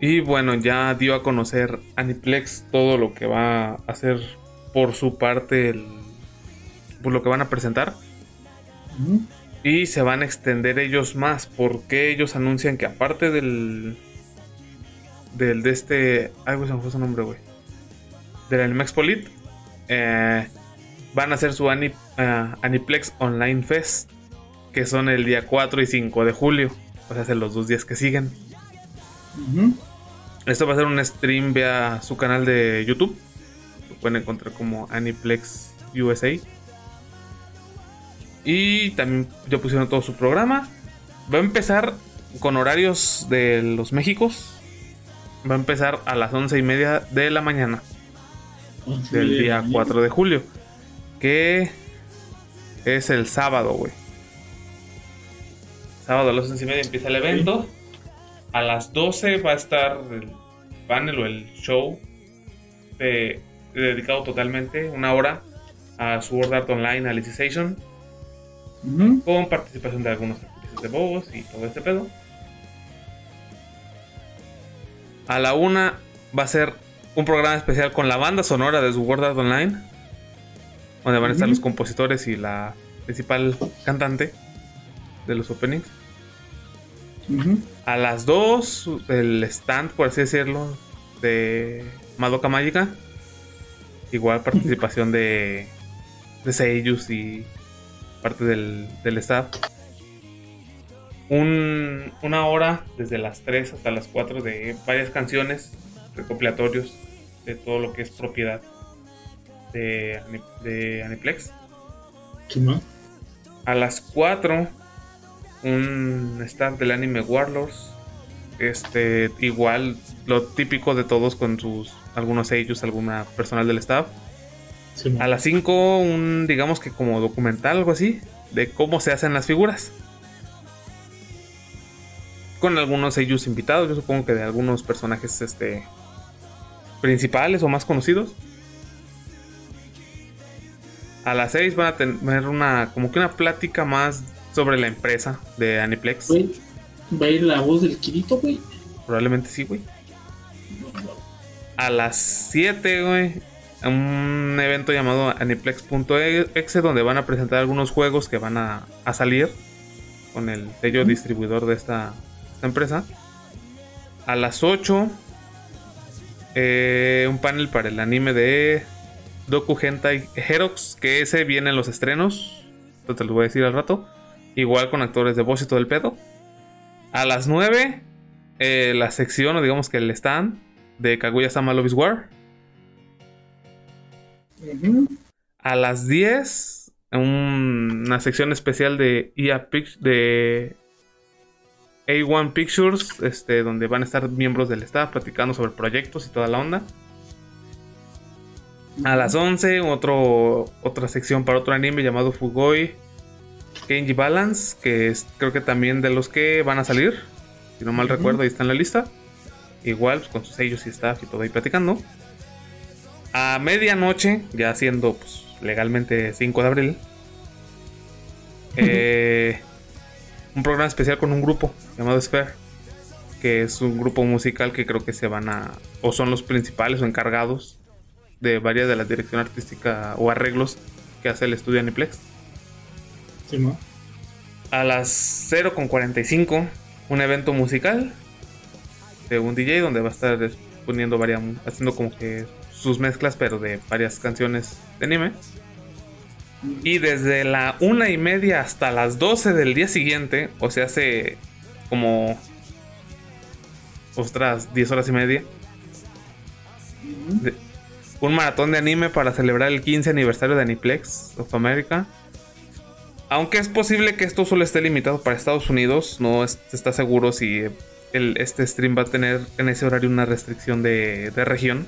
D: Y bueno, ya dio a conocer Aniplex todo lo que va a hacer por su parte, el- por lo que van a presentar. Y se van a extender ellos más, porque ellos anuncian que aparte del. del de este. Ay, güey, se me fue su nombre, güey. Del Anime Expo Lit, eh, van a hacer su Ani- eh, Aniplex Online Fest, que son el día 4 y 5 de julio. O sea, hacer los dos días que siguen. Esto va a ser un stream vía su canal de YouTube. Lo pueden encontrar como Aniplex USA. Y también ya pusieron todo su programa. Va a empezar con horarios de los Méxicos. Va a empezar a las once y media de la mañana
C: Once
D: del día
C: mañana.
D: 4 de julio. Que es el sábado, güey. Sábado a las 11 y media empieza el evento. A las 12 va a estar el panel o el show de- dedicado totalmente, una hora, a Sword Art Online Alicization. Con participación de algunos actrices de voz y todo este pedo. A la una va a ser un programa especial con la banda sonora de Sword Art Online. Donde van a estar los compositores y la principal cantante de los openings. A las 2, el stand, por así decirlo, de Madoka Mágica. Igual participación de, de Seiyus y parte del, del staff. Un- una hora desde las 3 hasta las 4 de varias canciones recopilatorios de todo lo que es propiedad de, de Aniplex.
C: Sí, ma.
D: A las 4, un staff del anime Warlords. Este, igual, lo típico de todos con sus algunos ellos, alguna personal del staff.
C: Sí.
D: A las 5, un digamos que como documental, algo así, de cómo se hacen las figuras. Con algunos ellos invitados, yo supongo que de algunos personajes este, principales o más conocidos. A las 6 van a tener una como que una plática más sobre la empresa de Aniplex.
C: Va a ir la voz del Kirito, güey.
D: Probablemente sí, güey. A las 7, güey, un evento llamado Aniplex.exe donde van a presentar algunos juegos que van a, a salir con el sello distribuidor de esta, esta empresa. A las 8, eh, un panel para el anime de Doku Hentai Herox, que ese viene en los estrenos. Esto te lo voy a decir al rato. Igual con actores de voz y todo el pedo. A las 9, eh, la sección, o digamos que el stand de Kaguya Sama Love is A las 10, un- una sección especial de EA Pic- de A1 Pictures, este, donde van a estar miembros del staff platicando sobre proyectos y toda la onda. A las 11, otro, otra sección para otro anime llamado Fugoi Kenji Balance, que es creo que también de los que van a salir. Si no mal recuerdo, ahí está en la lista. Igual, pues, con sus sellos y staff y todo ahí platicando. A medianoche, ya siendo pues, legalmente 5 de abril, eh, un programa especial con un grupo llamado Sphere, que es un grupo musical que creo que se van a, o son los principales o encargados de varias de la dirección artística o arreglos que hace el estudio Aniplex.
C: Sí, ma.
D: A las 0.45, un evento musical de un DJ donde va a estar poniendo varias, haciendo como que sus mezclas, pero de varias canciones de anime. Y desde la una y media hasta las 12 del día siguiente, o sea, hace como. Ostras, 10 horas y media. un maratón de anime para celebrar el 15 aniversario de Aniplex of America. Aunque es posible que esto solo esté limitado para Estados Unidos, no es- está seguro si este stream va a tener en ese horario una restricción de región.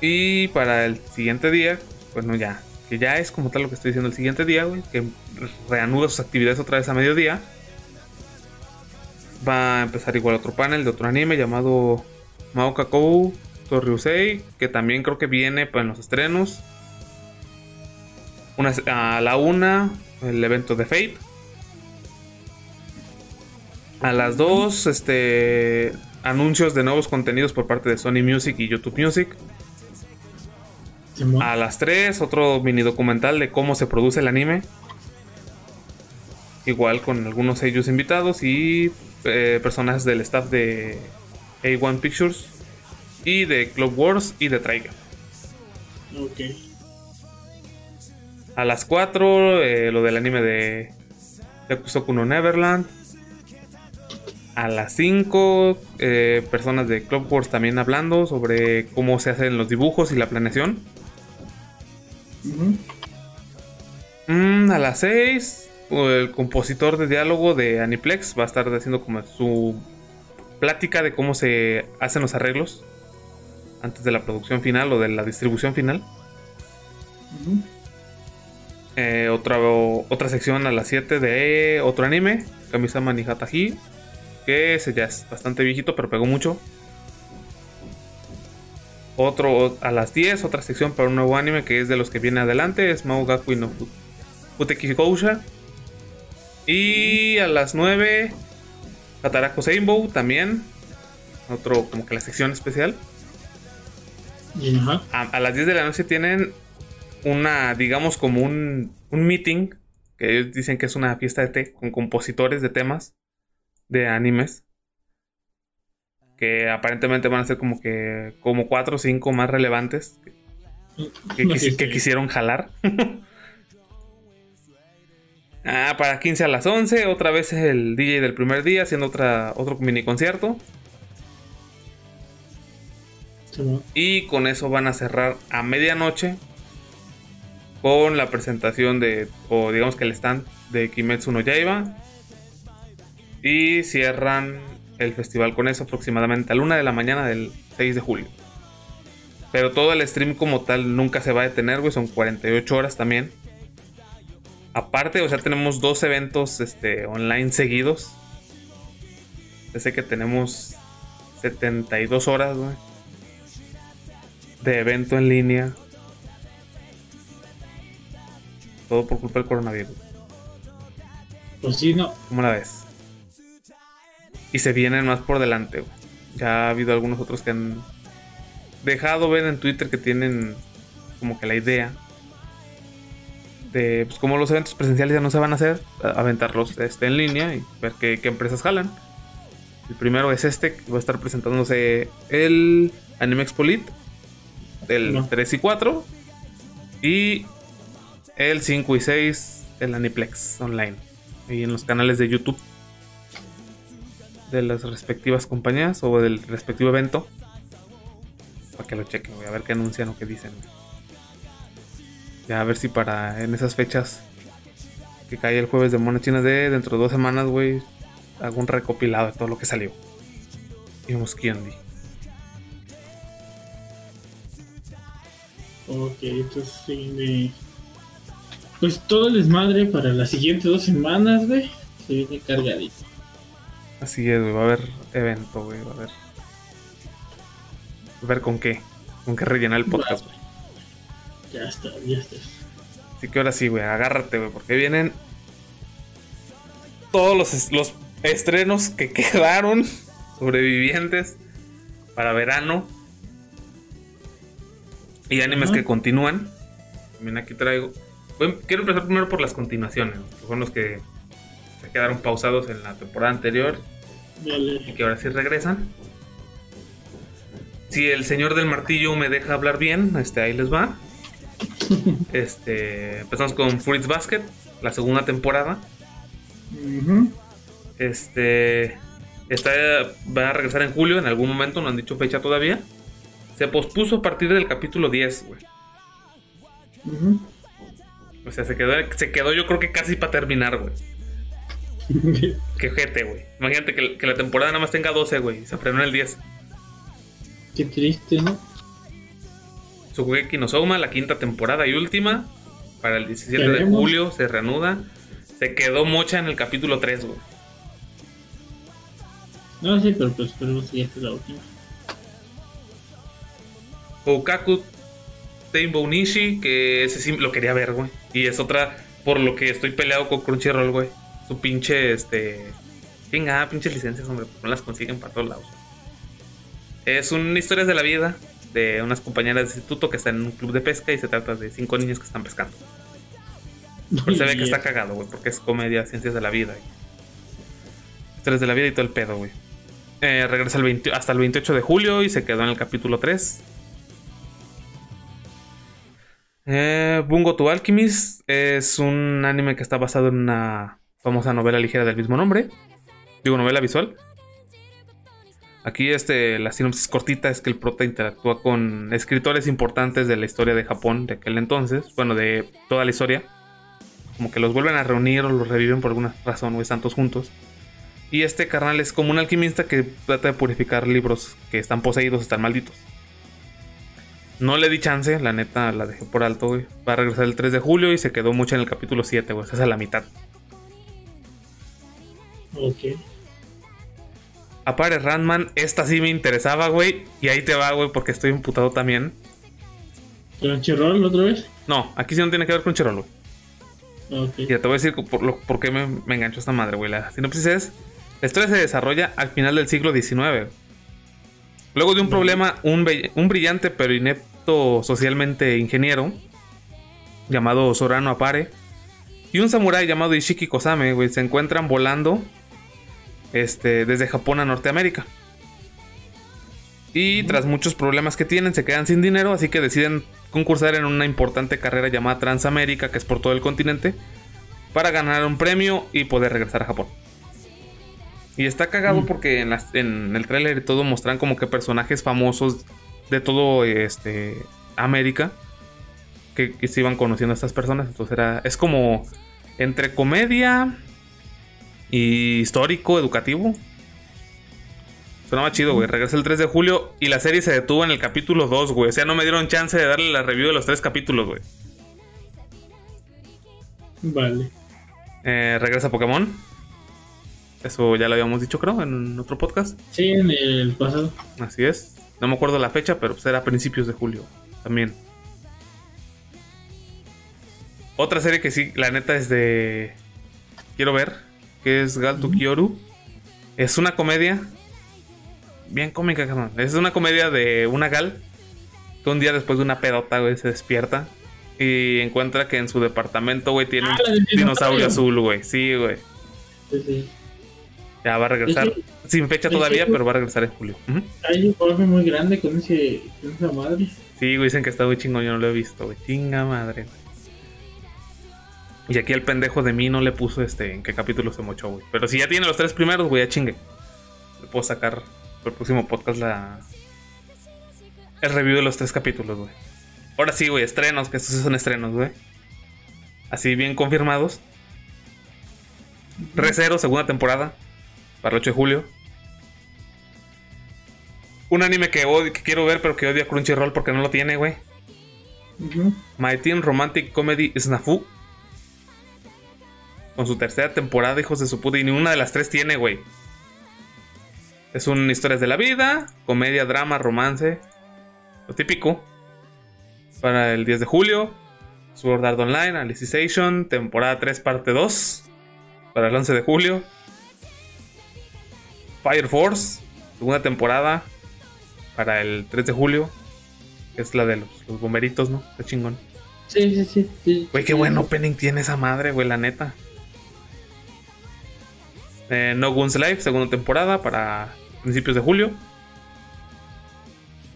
D: Y para el siguiente día, bueno, ya, que ya es como tal lo que estoy diciendo el siguiente día, güey, que reanuda sus actividades otra vez a mediodía. Va a empezar igual otro panel de otro anime llamado Maokakou Torryusei, que también creo que viene pues, en los estrenos. A la una, el evento de Fate. A las 2, este, anuncios de nuevos contenidos por parte de Sony Music y YouTube Music. A las 3, otro mini documental de cómo se produce el anime. Igual con algunos sellos invitados y eh, personajes del staff de A1 Pictures y de Club Wars y de Trigger.
C: Ok.
D: A las 4, eh, lo del anime de Yakusoku no Neverland. A las 5, eh, personas de Club Wars también hablando sobre cómo se hacen los dibujos y la planeación.
C: Ujú.
D: Mm, a las 6, el compositor de diálogo de Aniplex va a estar haciendo como su plática de cómo se hacen los arreglos antes de la producción final o de la distribución final. Eh, otra, otra sección a las 7 de otro anime, Kamisama ni Hatahi, que ese ya es bastante viejito, pero pegó mucho. Otro a las 10, otra sección para un nuevo anime que es de los que viene adelante, es Maogaku no Fu- Futeki Gousha. Y a las 9, Katarako Seinbou también, otro como que la sección especial.
C: Y, ajá.
D: A, a las 10 de la noche tienen una, digamos, como un, un meeting, que ellos dicen que es una fiesta de té con compositores de temas de animes. Que aparentemente van a ser como que como 4 o 5 más relevantes que,
C: No, sí,
D: quisieron jalar. ah, para 15 a las 11, otra vez es el DJ del primer día haciendo otra, otro mini concierto.
C: Sí, ¿no?
D: Y con eso van a cerrar a medianoche con la presentación de, o digamos que el stand de Kimetsu no Yaiba. Y cierran el festival con eso aproximadamente a la una de la mañana del 6 de julio. Pero todo el stream como tal nunca se va a detener, güey. Son 48 horas también. Aparte, o sea, tenemos dos eventos este, online seguidos. Sé que tenemos 72 horas, güey. De evento en línea. Todo por culpa del coronavirus.
C: Pues sí, no.
D: ¿Cómo la ves? Y se vienen más por delante, güey. Ya ha habido algunos otros que han dejado ver en Twitter que tienen como que la idea de, pues como los eventos presenciales ya no se van a hacer, a- aventarlos este, en línea y ver qué, qué empresas jalan. El primero es este, que va a estar presentándose el Anime Expolit, el
C: No.
D: 3 y 4, y el 5 y 6, el Aniplex Online, y en los canales de YouTube de las respectivas compañías o del respectivo evento. Para que lo chequen, voy a ver qué anuncian o qué dicen. Ya a ver si para en esas fechas que cae el jueves de monas chinas de dentro de dos semanas, güey, hago un recopilado de todo lo que salió. Y vemos quién di.
C: Ok, entonces sí, me... Pues todo el desmadre para las siguientes dos semanas, güey. Se viene cargadito.
D: Así es, güey, va a haber evento, güey, va a haber. A ver con qué. Con qué rellenar el podcast, güey.
C: Ya está, ya está.
D: Así que ahora sí, güey, agárrate, güey, porque vienen todos los, los estrenos que quedaron sobrevivientes para verano y animes que continúan. También aquí traigo. Bueno, quiero empezar primero por las continuaciones, que son los que se quedaron pausados en la temporada anterior y que ahora sí regresan. Si el señor del martillo me deja hablar bien, este ahí les va. Este, empezamos con Fruits Basket, la segunda temporada. Este, esta va a regresar en julio, en algún momento, no han dicho fecha todavía. Se pospuso a partir del capítulo 10, güey. O sea, se quedó, se quedó yo creo que casi para terminar, güey. Qué jete, güey. Imagínate que, que la temporada nada más tenga 12, güey. Se frenó en el 10.
C: Qué triste, ¿no?
D: Shokugeki no Souma, la quinta temporada y última. Para el 17 de julio se reanuda. Se quedó mocha en el capítulo 3, güey.
C: No, sí, pero pues esperemos que ya esté la última.
D: Oukaku Teimbo Nishi, que ese sí lo quería ver, güey. Y es otra por lo que estoy peleado con Crunchyroll, güey. Su pinche, este... Pinga, pinches licencias, hombre, no las consiguen para todos lados. Es una historia de la vida de unas compañeras de instituto que están en un club de pesca y se trata de cinco niños que están pescando. Pero se ve que está cagado, güey, porque es comedia, ciencias de la vida. y Historias de la vida y todo el pedo, güey. Eh, regresa el 20 hasta el 28 de julio y se quedó en el capítulo 3. Eh, Bungo to Alchemist es un anime que está basado en una famosa novela ligera del mismo nombre. Digo, novela visual. Aquí este, la sinopsis cortita es que el prota interactúa con escritores importantes de la historia de Japón de aquel entonces. Bueno, de toda la historia. Como que los vuelven a reunir o los reviven por alguna razón, o están todos juntos. Y este carnal es como un alquimista que trata de purificar libros que están poseídos, están malditos. No le di chance, la neta la dejé por alto, güey. Va a regresar el 3 de julio y se quedó mucho en el capítulo 7, güey. Esa es a la mitad.
C: Ok.
D: Apare Randman, esta sí me interesaba, güey. Y ahí te va, güey, porque estoy imputado también.
C: ¿Crunchyroll otra vez?
D: No, aquí sí no tiene que ver con Cherol, güey. Ya te voy a decir por, lo, por qué me, me enganchó esta madre, güey. La sinopsis es: La historia se desarrolla al final del siglo XIX. Luego de un problema, un, un brillante pero inepto socialmente ingeniero llamado Sorano Apare y un samurái llamado Ishiki Kosame, güey, se encuentran volando este, desde Japón a Norteamérica. Y tras muchos problemas que tienen, se quedan sin dinero, así que deciden concursar en una importante carrera llamada Transamérica, que es por todo el continente, para ganar un premio y poder regresar a Japón. Y está cagado
C: Mm.
D: porque en, las- en el tráiler y todo muestran como que personajes famosos de todo este América que, que se iban conociendo a estas personas. Entonces era. Es como entre comedia y histórico, educativo. Sonaba chido, güey. Regresé el 3 de julio y la serie se detuvo en el capítulo 2, güey. O sea, no me dieron chance de darle la review de los tres capítulos, güey.
C: Vale.
D: Eh, regresa Pokémon. Eso ya lo habíamos dicho, creo, en otro podcast.
C: Sí, en el pasado.
D: Así es. No me acuerdo la fecha, pero pues era a principios de julio también. Otra serie que sí, la neta es de. Quiero ver, que es Gal to Kyoru. Es una comedia. Bien cómica, cabrón. Es una comedia de una gal que un día después de una pedota, güey, se despierta y encuentra que en su departamento, güey, tiene
C: Ah,
D: un dinosaurio azul, güey. Sí, güey.
C: Sí, sí.
D: Ya va a regresar. Sin fecha todavía, pero va a regresar en julio.
C: Hay un profe muy grande con, ese, con esa madre.
D: Sí, güey, dicen que está muy chingón, yo no lo he visto, güey. Chinga madre, güey. Y aquí el pendejo de mí no le puso este en qué capítulo se mochó, güey. Pero si ya tiene los tres primeros, güey, ya chingue. Le puedo sacar por el próximo podcast la. El review de los tres capítulos, güey. Ahora sí, güey, estrenos, que estos sí son estrenos, güey. Así bien confirmados. Recero, segunda temporada. Para el 8 de julio. Un anime que, odio- que quiero ver, pero que odia Crunchyroll porque no lo tiene, güey.
C: Ujú.
D: My Teen Romantic Comedy Snafu. Con su tercera temporada, hijos de su puta. Y ninguna de las tres tiene, güey. Es un historias de la vida, comedia, drama, romance. Lo típico. Para el 10 de julio. Sword Art Online, Alicization, temporada 3, parte 2. Para el 11 de julio. Fire Force, segunda temporada. Para el 3 de julio. que Es la de los, los bomberitos, ¿no? Está chingón.
C: Sí, sí, sí. sí.
D: Güey, qué buen opening tiene esa madre, güey, la neta. Eh, no Guns Live, segunda temporada para principios de julio.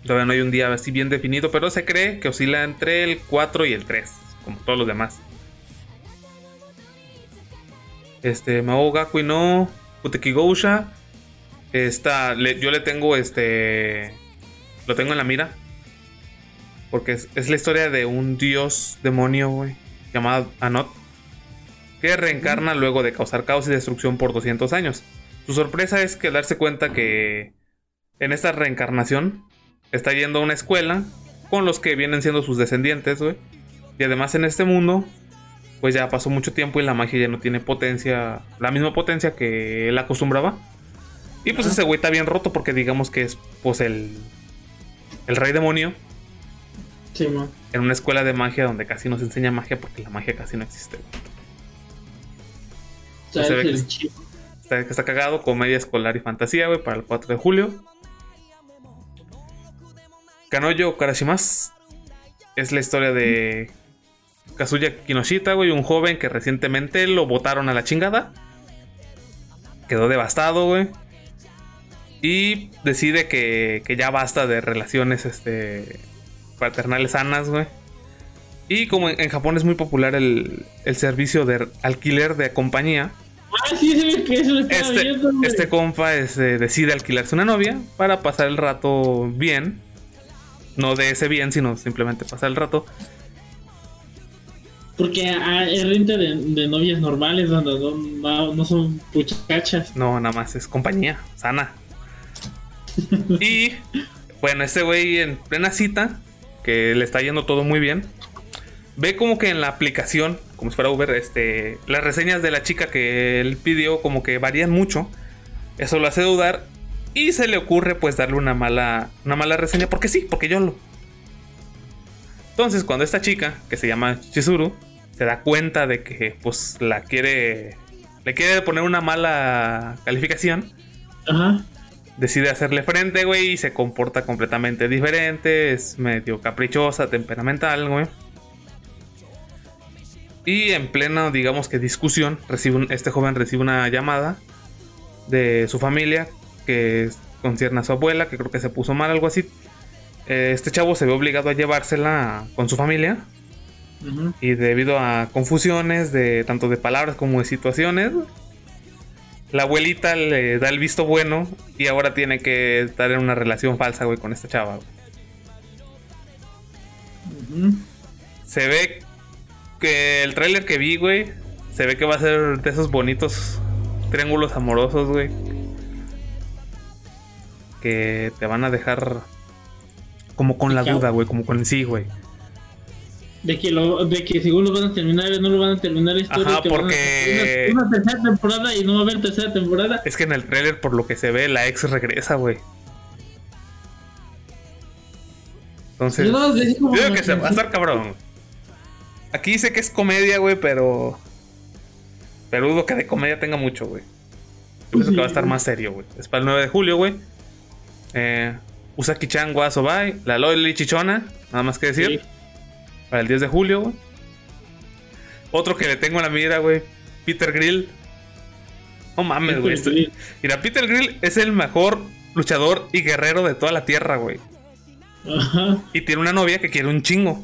D: Todavía no hay un día así bien definido, pero se cree que oscila entre el 4 y el 3, como todos los demás. Este, Mao Gakui no Uteki Gousha. Yo le tengo este. Lo tengo en la mira. Porque es, es la historia de un dios demonio, güey. Llamado Anot. Que reencarna luego de causar caos y destrucción por 200 años. Su sorpresa es que darse cuenta que en esta reencarnación está yendo a una escuela con los que vienen siendo sus descendientes, güey. Y además en este mundo, pues ya pasó mucho tiempo y la magia ya no tiene potencia, la misma potencia que él acostumbraba. Y pues ese güey está bien roto porque digamos que es pues el, el rey demonio
C: Sí,
D: en una escuela de magia donde casi no se enseña magia porque la magia casi no existe. güey. Se ve que- está cagado, comedia escolar y fantasía, güey, para el 4 de julio. Kanoyo Karashimas es la historia de Kazuya Kinoshita, güey, un joven que recientemente lo botaron a la chingada. Quedó devastado, güey. Y decide que, que ya basta de relaciones este, paternales sanas, güey. Y como en, en Japón es muy popular el, el servicio de alquiler de compañía,
C: Ah, sí, ve que eso lo estaba
D: este,
C: viendo,
D: este compa este, decide alquilarse una novia para pasar el rato bien. No de ese bien, sino simplemente pasar el rato.
C: Porque ah, es renta de, de novias normales, donde no, no, no son puchachas.
D: No, nada más es compañía, sana. y bueno, este güey en plena cita, que le está yendo todo muy bien, ve como que en la aplicación, como si fuera Uber, este, las reseñas de la chica que él pidió como que varían mucho. Eso lo hace dudar y se le ocurre pues darle una mala, una mala reseña porque sí, porque yo lo. Entonces, cuando esta chica, que se llama Chizuru, se da cuenta de que pues la quiere le quiere poner una mala calificación,
C: Ajá.
D: decide hacerle frente, güey, y se comporta completamente diferente, es medio caprichosa, temperamental, güey. Y en plena, digamos que discusión, recibe un- este joven recibe una llamada de su familia que concierne a su abuela, que creo que se puso mal, algo así. Eh, Este chavo se ve obligado a llevársela con su familia y debido a confusiones de tanto de palabras como de situaciones, la abuelita le da el visto bueno y ahora tiene que estar en una relación falsa, güey, con esta chava. güey. Se ve que el tráiler que vi, güey, se ve que va a ser de esos bonitos triángulos amorosos, güey. Que te van a dejar como con la duda, güey, como con el sí, güey.
C: De que, lo, de que según lo van a terminar, no lo van a terminar la historia.
D: Ajá, porque-
C: Una, una tercera temporada y no va a haber tercera temporada.
D: Es que en el tráiler, por lo que se ve, la ex regresa, güey. Entonces,
C: Yo no
D: yo digo que se va a estar cabrón. Aquí dice que es comedia, güey, pero. Pero dudo que de comedia tenga mucho, güey. Yo pienso que va a estar más serio, güey. Es para el 9 de julio, güey. Eh, Usaki-chan wa Sobai, la Loli Chichona, nada más que decir.
C: Sí.
D: Para el 10 de julio, güey. Otro que le tengo en la mira, güey. Peter Grill. No mames, güey. este- Mira, Peter Grill es el mejor luchador y guerrero de toda la tierra, güey.
C: Ajá.
D: Y tiene una novia que quiere un chingo.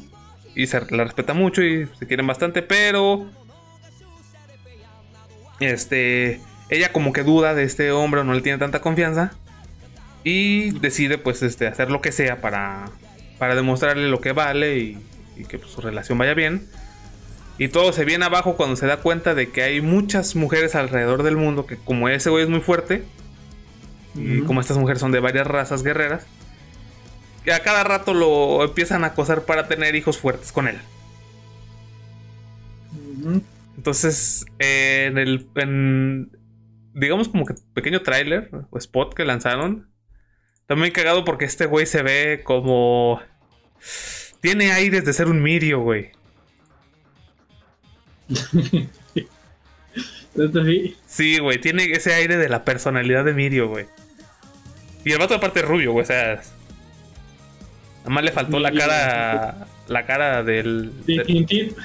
D: Y se la respeta mucho y se quieren bastante, pero. Este. Ella como que duda de este hombre o no le tiene tanta confianza. Y decide, pues, este, hacer lo que sea para. Para demostrarle lo que vale y, y que pues, su relación vaya bien. Y todo se viene abajo cuando se da cuenta de que hay muchas mujeres alrededor del mundo que, como ese güey es muy fuerte, y como estas mujeres son de varias razas guerreras, que a cada rato lo empiezan a acosar para tener hijos fuertes con él. Entonces, eh, en el. en, digamos como que pequeño tráiler o spot que lanzaron. También cagado porque este güey se ve como. Tiene aires de ser un mirio, güey. Sí, güey, tiene ese aire de la personalidad de Mirio, güey. Y el vato aparte es rubio, güey, o sea. Nada más le faltó la cara. La cara del.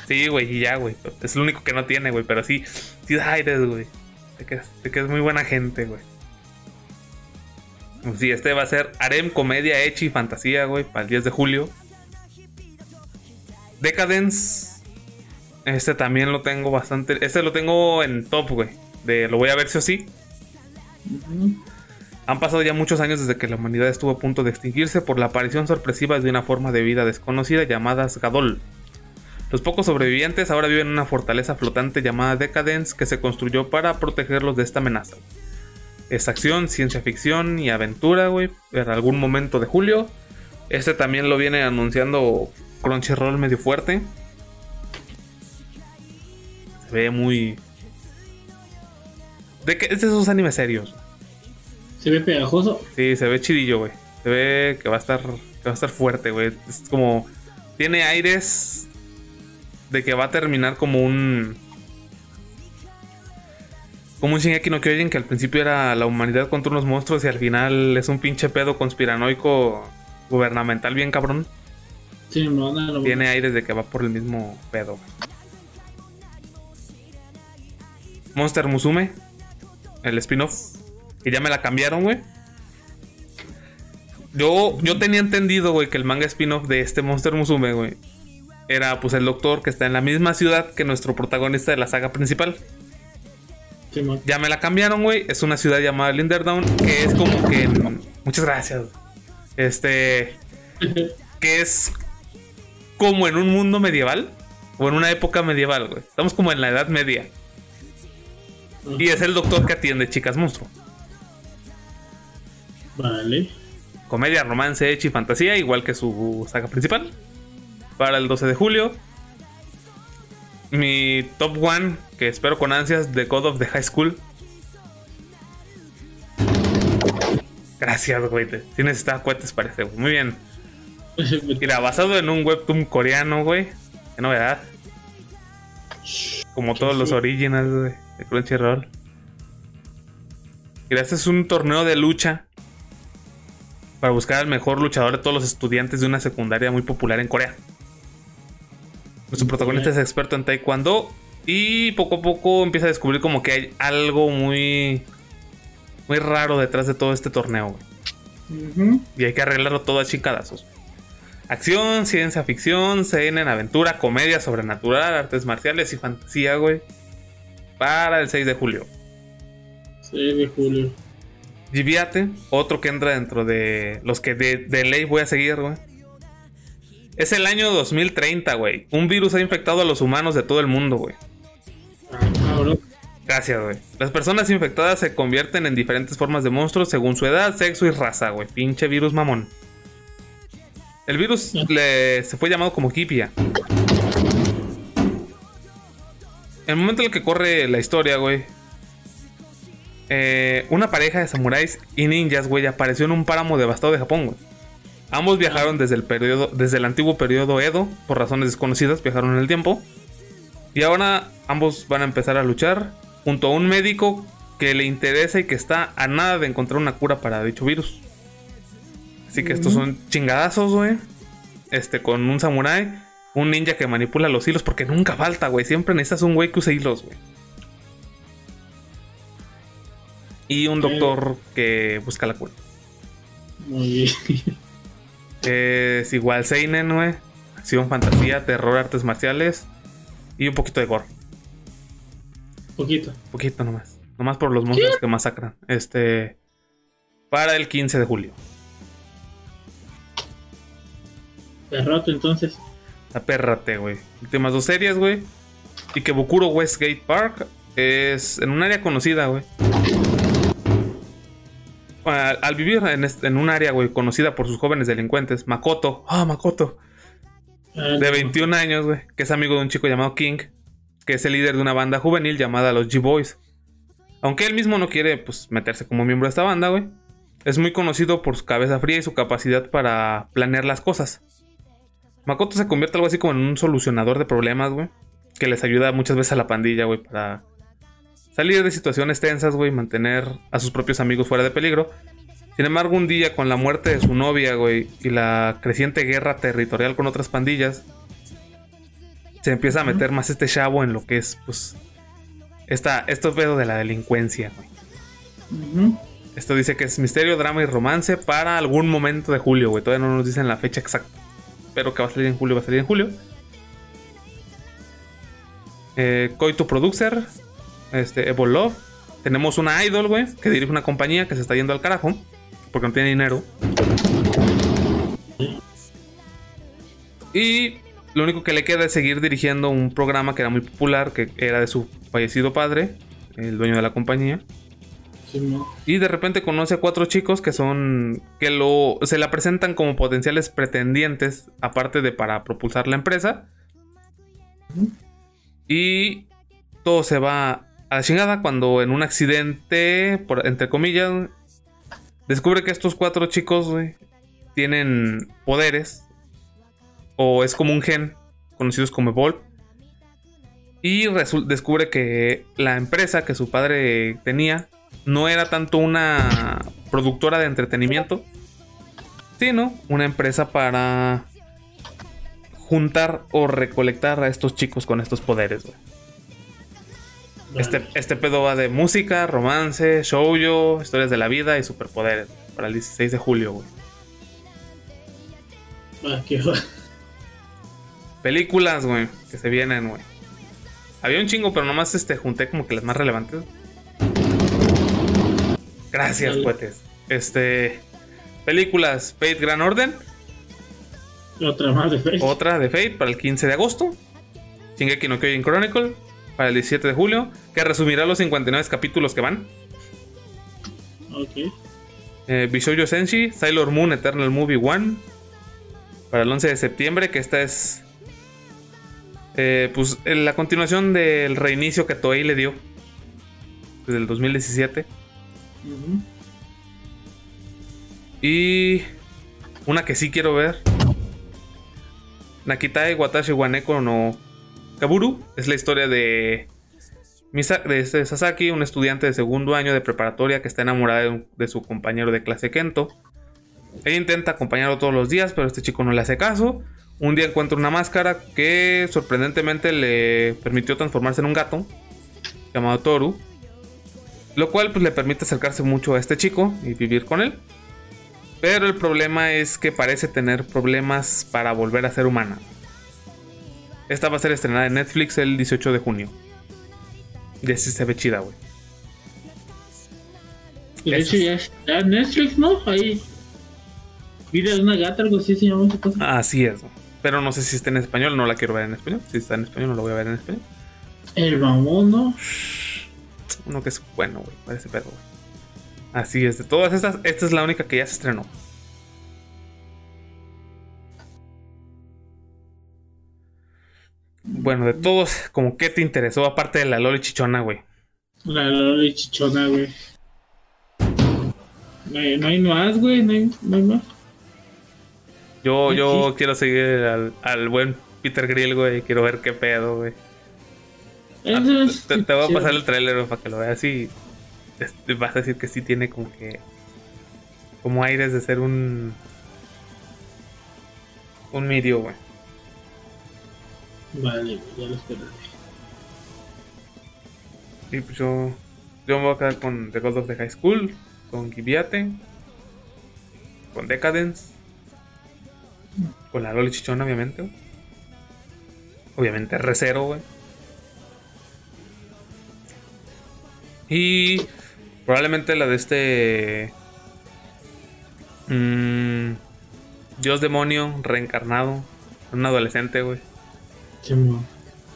C: Sí,
D: güey, y ya, güey. Es lo único que no tiene, güey. Pero sí, sí da aires, güey. De que, de que es muy buena gente, güey. Sí, este va a ser Harem, Comedia, Echi y Fantasía, güey, para el 10 de julio. Decadence. Este también lo tengo bastante. Este lo tengo en top, güey. De lo voy a ver sí o sí.
C: Ujú.
D: Han pasado ya muchos años desde que la humanidad estuvo a punto de extinguirse por la aparición sorpresiva de una forma de vida desconocida llamada Gadol. Los pocos sobrevivientes ahora viven en una fortaleza flotante llamada Decadence que se construyó para protegerlos de esta amenaza. Es acción, ciencia ficción y aventura, güey, en algún momento de julio. Este también lo viene anunciando Crunchyroll medio fuerte. Se ve muy... De que es de esos animes serios.
C: Se ve pegajoso.
D: Sí, se ve chidillo, güey. Se ve que va a estar, que va a estar fuerte, güey. Es como tiene aires de que va a terminar como un como un Shingeki no Kyojin que al principio era la humanidad contra unos monstruos y al final es un pinche pedo conspiranoico gubernamental bien cabrón.
C: Sí, me van a lo
D: Tiene aires de que va por el mismo pedo. Monster Musume, el spin-off, que ya me la cambiaron, güey. Yo, yo tenía entendido, güey, que el manga spin-off de este Monster Musume, güey, era pues el doctor que está en la misma ciudad que nuestro protagonista de la saga principal.
C: Sí.
D: Ya me la cambiaron, güey. Es una ciudad llamada Linderdown, que es como que... Muchas gracias. Este... Que es como en un mundo medieval. O en una época medieval, güey. Estamos como en la Edad Media. Y es el doctor que atiende chicas monstruo.
C: Vale.
D: Comedia, romance, hecho y fantasía, igual que su saga principal. Para el 12 de julio. Mi top one, que espero con ansias, The God of the High School. Gracias, güey. Sí necesitaba cohetes, parece, güey. Muy bien. Mira, basado en un webtoon coreano, güey. Qué novedad. Como todos los originals, güey, de Crunchyroll. Mira, este es un torneo de lucha para buscar al mejor luchador de todos los estudiantes de una secundaria muy popular en Corea. Nuestro protagonista es experto en taekwondo y poco a poco empieza a descubrir como que hay algo muy muy raro detrás de todo este torneo. Y hay que arreglarlo todo a chicadazos. Acción, ciencia ficción, CNN, aventura, comedia sobrenatural, artes marciales y fantasía, güey. Para el 6 de julio.
C: 6 de julio.
D: Giviate, otro que entra dentro de los que de, de ley voy a seguir, güey. Es el año 2030, güey. Un virus ha infectado a los humanos de todo el mundo, güey. Gracias, güey. Las personas infectadas se convierten en diferentes formas de monstruos según su edad, sexo y raza, güey. Pinche virus mamón. El virus le- se fue llamado como Kipia. El momento en el que corre la historia, güey. Eh, una pareja de samuráis y ninjas, güey, apareció en un páramo devastado de Japón, güey. Ambos viajaron desde el periodo, desde el antiguo periodo Edo, por razones desconocidas, viajaron en el tiempo. Y ahora ambos van a empezar a luchar junto a un médico que le interesa y que está a nada de encontrar una cura para dicho virus. Así que estos son chingadazos, güey. Este, con un samurái, un ninja que manipula los hilos, porque nunca falta, güey. Siempre necesitas un güey que use hilos, güey. Y un doctor que busca la cura.
C: Muy bien.
D: Es igual Seinen, güey. Acción, fantasía, terror, artes marciales. Y un poquito de gore.
C: Poquito.
D: Poquito nomás. Nomás por los monstruos que masacran. Este. Para el 15 de julio.
C: Rato entonces.
D: Apérrate, güey. Últimas dos series, güey. Y que Bukuro Westgate Park es en un área conocida, güey. Al, al vivir en, este- en un área, güey, conocida por sus jóvenes delincuentes, Makoto, ah, Makoto,
C: Ah,
D: de 21 años, güey, que es amigo de un chico llamado King, que es el líder de una banda juvenil llamada los G-Boys. Aunque él mismo no quiere, pues, meterse como miembro de esta banda, güey. Es muy conocido por su cabeza fría y su capacidad para planear las cosas. Makoto se convierte algo así como en un solucionador de problemas, güey. Que les ayuda muchas veces a la pandilla, güey, para salir de situaciones tensas, güey, y mantener a sus propios amigos fuera de peligro. Sin embargo, un día con la muerte de su novia, güey, y la creciente guerra territorial con otras pandillas, se empieza a meter más este chavo en lo que es, pues, esta, esto pedo de la delincuencia, güey. Esto dice que es misterio, drama y romance para algún momento de julio, güey. Todavía no nos dicen la fecha exacta. Pero que va a salir en julio, va a salir en julio. Eh, Koito Producer. Este, Evo Love. Tenemos una idol, güey, que dirige una compañía que se está yendo al carajo. Porque no tiene dinero. Y lo único que le queda es seguir dirigiendo un programa que era muy popular, que era de su fallecido padre, el dueño de la compañía.
C: Sí, no.
D: Y de repente conoce a cuatro chicos que son. que lo. se la presentan como potenciales pretendientes. Aparte de para propulsar la empresa. Y todo se va a la chingada cuando en un accidente, entre comillas, descubre que estos cuatro chicos, tienen poderes. O es como un gen, conocidos como Evolve. Y descubre que la empresa que su padre tenía no era tanto una productora de entretenimiento, sino una empresa para juntar o recolectar a estos chicos con estos poderes. Este, este pedo va de música, romance, shoujo, historias de la vida y superpoderes. Para el 16 de julio, güey.
C: Ah, qué.
D: Películas, güey, que se vienen, güey. Había un chingo, pero nomás este, junté como que las más relevantes. Gracias, cohetes. Este. Películas Fate Gran Orden.
C: Otra más de Facebook.
D: Otra de Fate para el 15 de agosto. Shingeki no Kyojin Chronicle para el 17 de julio. Que resumirá los 59 capítulos que van.
C: Ok.
D: Eh, Bishoujo Senshi, Sailor Moon Eternal Movie 1 para el 11 de septiembre, que esta es eh, pues la continuación del reinicio que Toei le dio desde el 2017
C: Ujú.
D: y una que sí quiero ver Nakitai Watashi Waneko no Kaburu es la historia de Misa- de este Sasaki, un estudiante de segundo año de preparatoria que está enamorada de su compañero de clase Kento. Ella intenta acompañarlo todos los días, pero este chico no le hace caso. Un día encuentra una máscara que sorprendentemente le permitió transformarse en un gato llamado Toru. Lo cual pues, le permite acercarse mucho a este chico y vivir con él. Pero el problema es que parece tener problemas para volver a ser humana. Esta va a ser estrenada en Netflix el 18 de junio. Y así se ve chida, güey.
C: De hecho ya está en Netflix, ¿no? Ahí. Vida de una gata, algo así se llama.
D: Así es. Pero no sé si está en español, no la quiero ver en español. Si está en español, no la voy a ver en español.
C: El mamono.
D: Uno que es bueno, güey, parece pedo, güey. Así es, de todas estas, esta es la única que ya se estrenó. Bueno, de todos, como qué te interesó aparte de la Loli Chichona, güey.
C: La Loli Chichona, güey. No hay, no hay más, güey, no hay, no hay más.
D: Yo, yo
C: sí.
D: quiero seguir al, al buen Peter Grill, güey. Quiero ver qué pedo, güey.
C: Es-
D: Te, te voy a pasar el trailer güey, para que lo veas y este, vas a decir que sí tiene como que como aires de ser un un medio, güey.
C: Vale, ya lo esperaré.
D: Y pues yo yo me voy a quedar con The Gold of the High School, con Gibiate, con Decadence, con la Loli Chichona, obviamente. güey. Obviamente R0, güey. Y probablemente la de este. mm, Dios demonio reencarnado. Un adolescente, güey.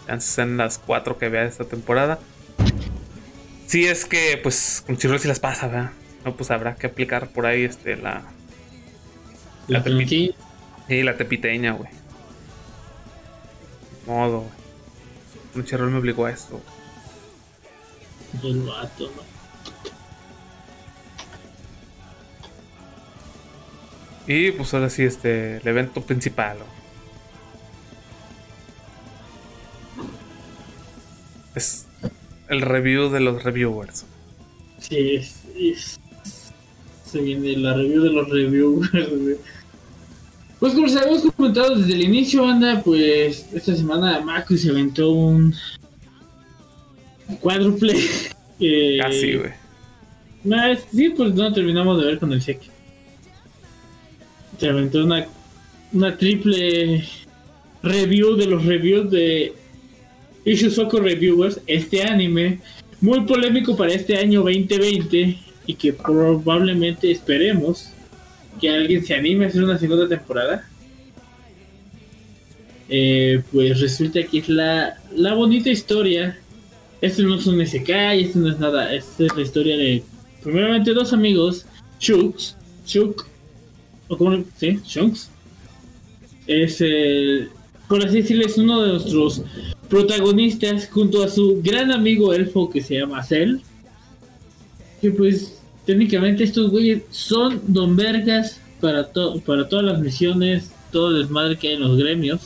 D: Chances sean las cuatro que vea esta temporada. Si es que, pues, con Chirro si las pasa, ¿verdad? No, pues habrá que aplicar por ahí este la.
C: La
D: La tepi-
C: tranqui-
D: Sí, la tepiteña, güey. Modo, güey. Un Chirrol me obligó a esto.
C: El vato.
D: Y pues ahora sí, este, el evento principal. güey. El review de los reviewers.
C: Sí, es, es- Se viene la review de los reviewers. Pues como se habíamos comentado desde el inicio, anda, pues esta semana Mako se aventó un cuádruple. eh,
D: Casi, güey.
C: nah, sí, pues no terminamos de ver con el cheque. Se aventó una, una triple review de los reviews de Ishuzoku Reviewers, este anime muy polémico para este año 2020 y que probablemente esperemos que alguien se anime a hacer una segunda temporada. Eh, pues resulta que es la, la bonita historia. Esto no es un SK, esto no es nada. Esta es la historia de, primeramente, dos amigos, Shuks, Shuk, o como, sí, Shunks. Es, el por así decirlo, es uno de nuestros protagonistas junto a su gran amigo elfo que se llama Cell. Que pues técnicamente estos güeyes son don vergas para, para todas las misiones, todo el desmadre que hay en los gremios.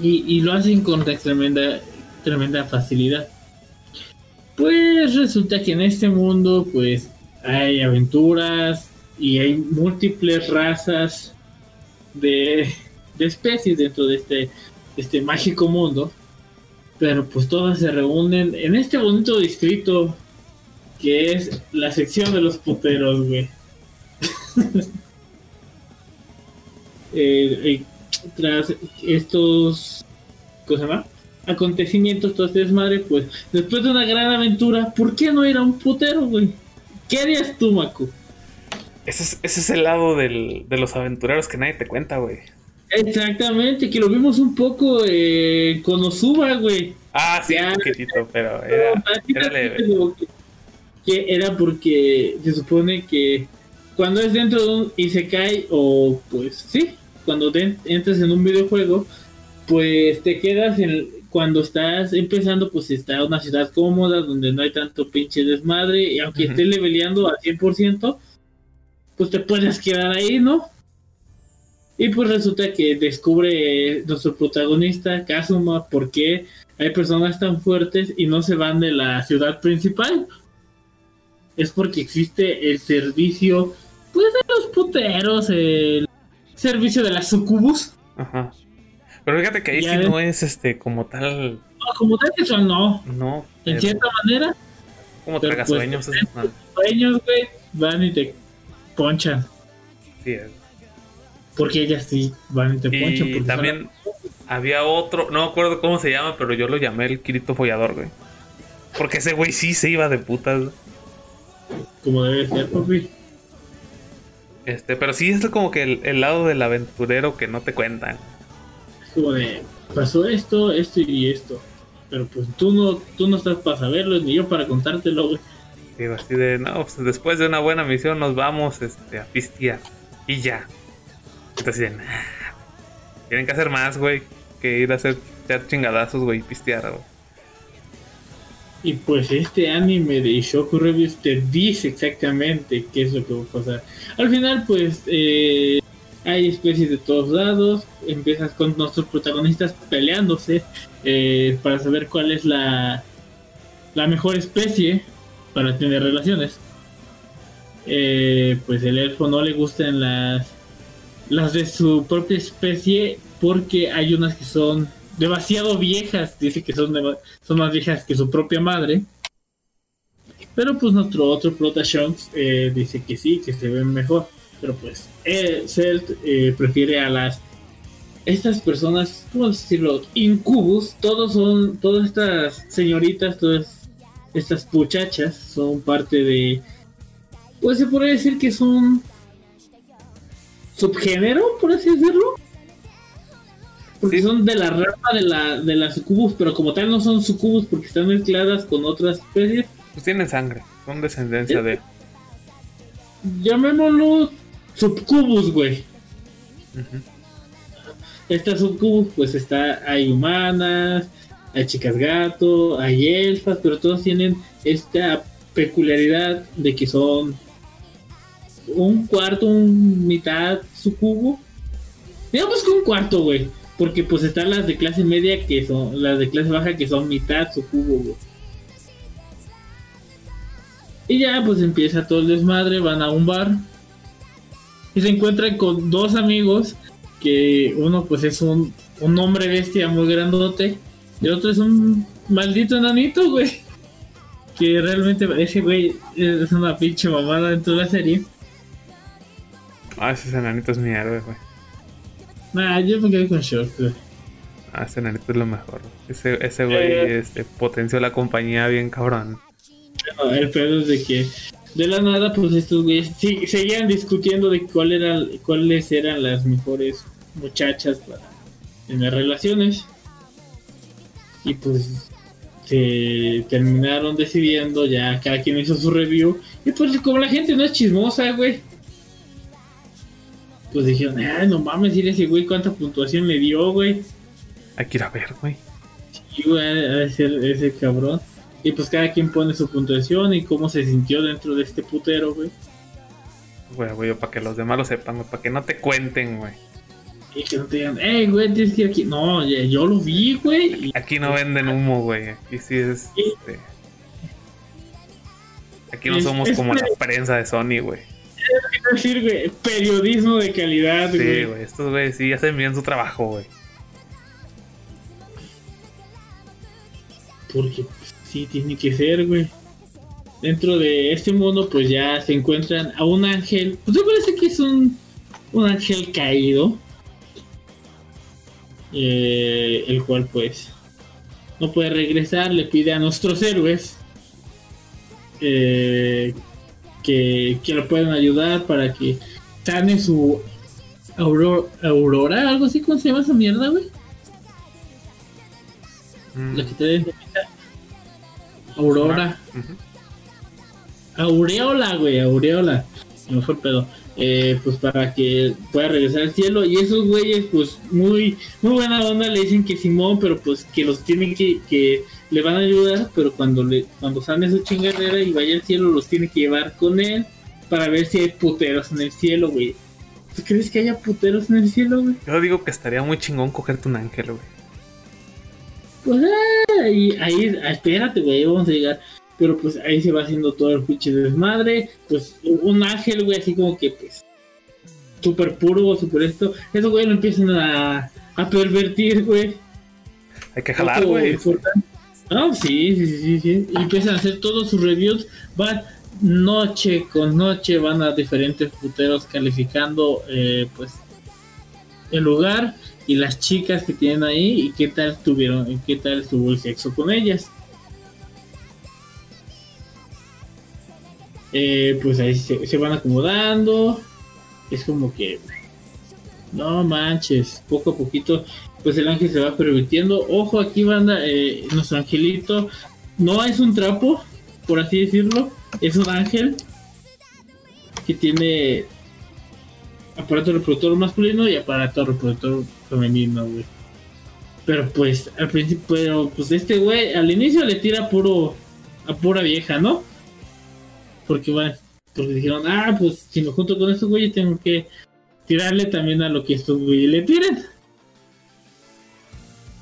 C: Y, y lo hacen con tremenda, tremenda facilidad. Pues resulta que en este mundo pues hay aventuras y hay múltiples razas de, de especies dentro de este, este mágico mundo. Pero pues todas se reúnen en este bonito distrito que es la sección de los puteros, güey. Eh, tras estos ¿cómo se llama? acontecimientos, todo este desmadre, pues después de una gran aventura, ¿por qué no ir a un putero, güey? ¿Qué harías tú, Maku?
D: Ese es, ese es el lado del- de los aventureros que nadie te cuenta, güey.
C: Exactamente, que lo vimos un poco eh, con Osuba, güey.
D: Ah, sí,
C: Ya.
D: un poquitito, pero era, era leve.
C: Que, era porque se supone que cuando es dentro de un Isekai o pues sí, cuando te entras en un videojuego, pues te quedas en cuando estás empezando, pues está una ciudad cómoda donde no hay tanto pinche desmadre y aunque
D: Ujú.
C: estés leveleando al 100%, pues te puedes quedar ahí, ¿no? Y pues resulta que descubre nuestro protagonista, Kazuma, por qué hay personas tan fuertes y no se van de la ciudad principal. Es porque existe el servicio, pues de los puteros, el servicio de las sucubus.
D: Ajá. Pero fíjate que ahí sí
C: ves.
D: no es este como tal.
C: No, como tal eso no,
D: No.
C: en cierta manera,
D: como
C: pero
D: tragasueños.
C: pues, sueños, güey, van y te ponchan.
D: Sí es.
C: Porque ellas sí van y te ponchan.
D: Y
C: son
D: también había otro, no me acuerdo cómo se llama, pero yo lo llamé el Kirito Follador, güey. Porque ese güey sí se iba de putas.
C: como debe ser, papi.
D: Este, pero sí es como que el, el lado del aventurero que no te cuentan.
C: Es como de, pasó esto, esto y esto. Pero pues tú no, tú no estás para saberlo, ni yo para contártelo, güey.
D: Digo, así de, no, pues después de una buena misión nos vamos este, a pistear. Y ya. Tienen que hacer más, güey, que ir a hacer chingadazos, güey, y pistear, güey.
C: Y pues este anime de Shoku Reviews te dice exactamente qué es lo que va a pasar. Al final, pues, eh, hay especies de todos lados. Empiezas con nuestros protagonistas peleándose eh, para saber cuál es la, la mejor especie para tener relaciones. Eh, pues el elfo no le gustan las, las de su propia especie porque hay unas que son demasiado viejas, dice que son, dema- son más viejas que su propia madre. Pero pues nuestro otro prota Shanks eh, dice que sí, que se ven mejor. Pero pues eh, Celt eh, prefiere a las estas personas, ¿cómo decirlo? Incubus, todos son, todas estas señoritas, todas estas muchachas son parte de, pues se podría decir que son subgénero, por así decirlo. Porque
D: Sí.
C: son de la rama de la de las sucubus, pero como tal no son sucubus porque están mezcladas con otras especies.
D: Pues tienen sangre, son descendencia de.
C: Llamémoslo subcubus, güey.
D: Ujú.
C: Estas subcubus, pues está, hay humanas, hay chicas gato, hay elfas, pero todos tienen esta peculiaridad de que son un cuarto, un mitad sucubo. Digamos que un cuarto, güey. Porque pues están las de clase media que son, las de clase baja que son mitad sucubo, güey. Y ya pues empieza todo el desmadre, van a un bar. Y se encuentran con dos amigos que uno pues es un, un hombre bestia muy grandote y el otro es un maldito enanito, güey. Que realmente ese güey es una pinche mamada dentro de la serie.
D: Ah, ese enanito es mi héroe, güey.
C: Nah, yo me quedé con shock, güey.
D: Ah, ese enanito es lo mejor. Ese, ese güey
C: Eh.
D: este, potenció la compañía bien cabrón.
C: No, el pedo es de que de la nada pues estos güeyes sí- seguían discutiendo de cuál era, cuáles eran las mejores muchachas para tener relaciones. Y pues se terminaron decidiendo, ya cada quien hizo su review. Y pues como la gente no es chismosa, güey. Pues dijeron, ay no mames, ir ese güey cuánta puntuación le dio, güey.
D: Hay que ir a ver, güey.
C: Y güey, a ese, ese cabrón. Y pues cada quien pone su puntuación y cómo se sintió dentro de este putero, güey.
D: Güey, güey, para que los demás lo sepan. Para que no te cuenten, güey.
C: Y que no te digan, hey, güey, tienes que ir aquí. No, yo lo vi, güey.
D: Aquí no venden humo, güey. Aquí sí es. este, Aquí no somos como la
C: pre-
D: prensa de Sony, güey.
C: Quiero decir, güey, periodismo de calidad,
D: Sí,
C: güey.
D: güey. Estos güeyes sí hacen bien su trabajo, güey.
C: Porque sí, tiene que ser, güey. Dentro de este mundo, pues ya se encuentran a un ángel. Pues me parece que es un, un ángel caído. Eh, el cual, pues, no puede regresar. Le pide a nuestros héroes eh, que, que lo puedan ayudar para que sane su aurora, aurora, algo así, ¿cómo se llama esa mierda, güey?
D: Mm,
C: La que te den Aurora.
D: ujú.
C: Aureola, güey, Aureola. Me fue el pedo. Eh, pues para que pueda regresar al cielo. Y esos güeyes, pues muy, muy buena onda, le dicen que Simón, pero pues que los tienen que, que le van a ayudar, pero cuando le, cuando sane su chingadera y vaya al cielo, los tiene que llevar con él para ver si hay puteros en el cielo, güey. ¿Tú crees que haya puteros en el cielo, güey?
D: Yo digo que estaría muy chingón cogerte un ángel, güey.
C: Pues ah, ahí, ahí, ah, espérate, güey, vamos a llegar. Pero pues ahí se va haciendo todo el pinche desmadre. Pues un ángel, güey, así como que pues súper puro, súper esto. Esos güey lo empiezan a, a pervertir, güey.
D: Hay que jalar, güey.
C: importante. No, sí, sí, sí, sí, sí. Empiezan a hacer todos sus reviews. Van noche con noche, van a diferentes puteros calificando, eh, pues, el lugar y las chicas que tienen ahí y qué tal tuvieron, y qué tal estuvo el sexo con ellas. Eh, pues ahí se, se van acomodando. es como que no manches, poco a poquito pues el ángel se va permitiendo. Ojo aquí banda, eh, nuestro angelito no es un trapo, por así decirlo, es un ángel que tiene aparato reproductor masculino y aparato reproductor femenino, güey. Pero pues al principio, pero pues este güey al inicio le tira puro a pura vieja, ¿no? Porque bueno, porque dijeron, ah, pues si me junto con estos güeyes tengo que tirarle también a lo que estos güeyes le tiren.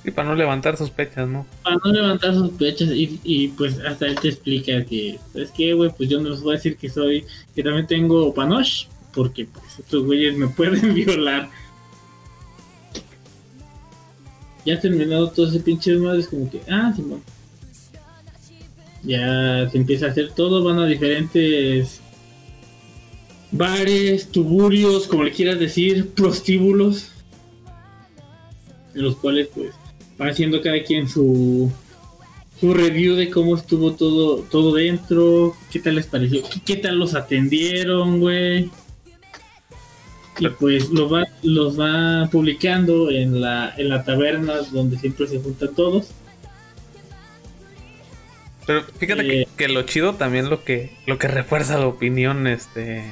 D: Y para no levantar sospechas, ¿no?
C: Para no levantar sospechas y, pues hasta él te explica que, es que, güey, pues yo no les voy a decir que soy, que también tengo panosh, porque pues estos güeyes me pueden violar. Ya terminado todo ese pinche desmadre, es como que, ah, Simón. Ya se empieza a hacer todo, van a diferentes bares, tuburios, como le quieras decir, prostíbulos, en los cuales pues haciendo cada quien su su review de cómo estuvo todo todo dentro, qué tal les pareció, qué, qué tal los atendieron, güey. Y pues los va, los va publicando en la, en la taberna donde siempre se juntan todos.
D: Pero fíjate
C: Eh.
D: que, que lo chido también lo que lo que refuerza la opinión este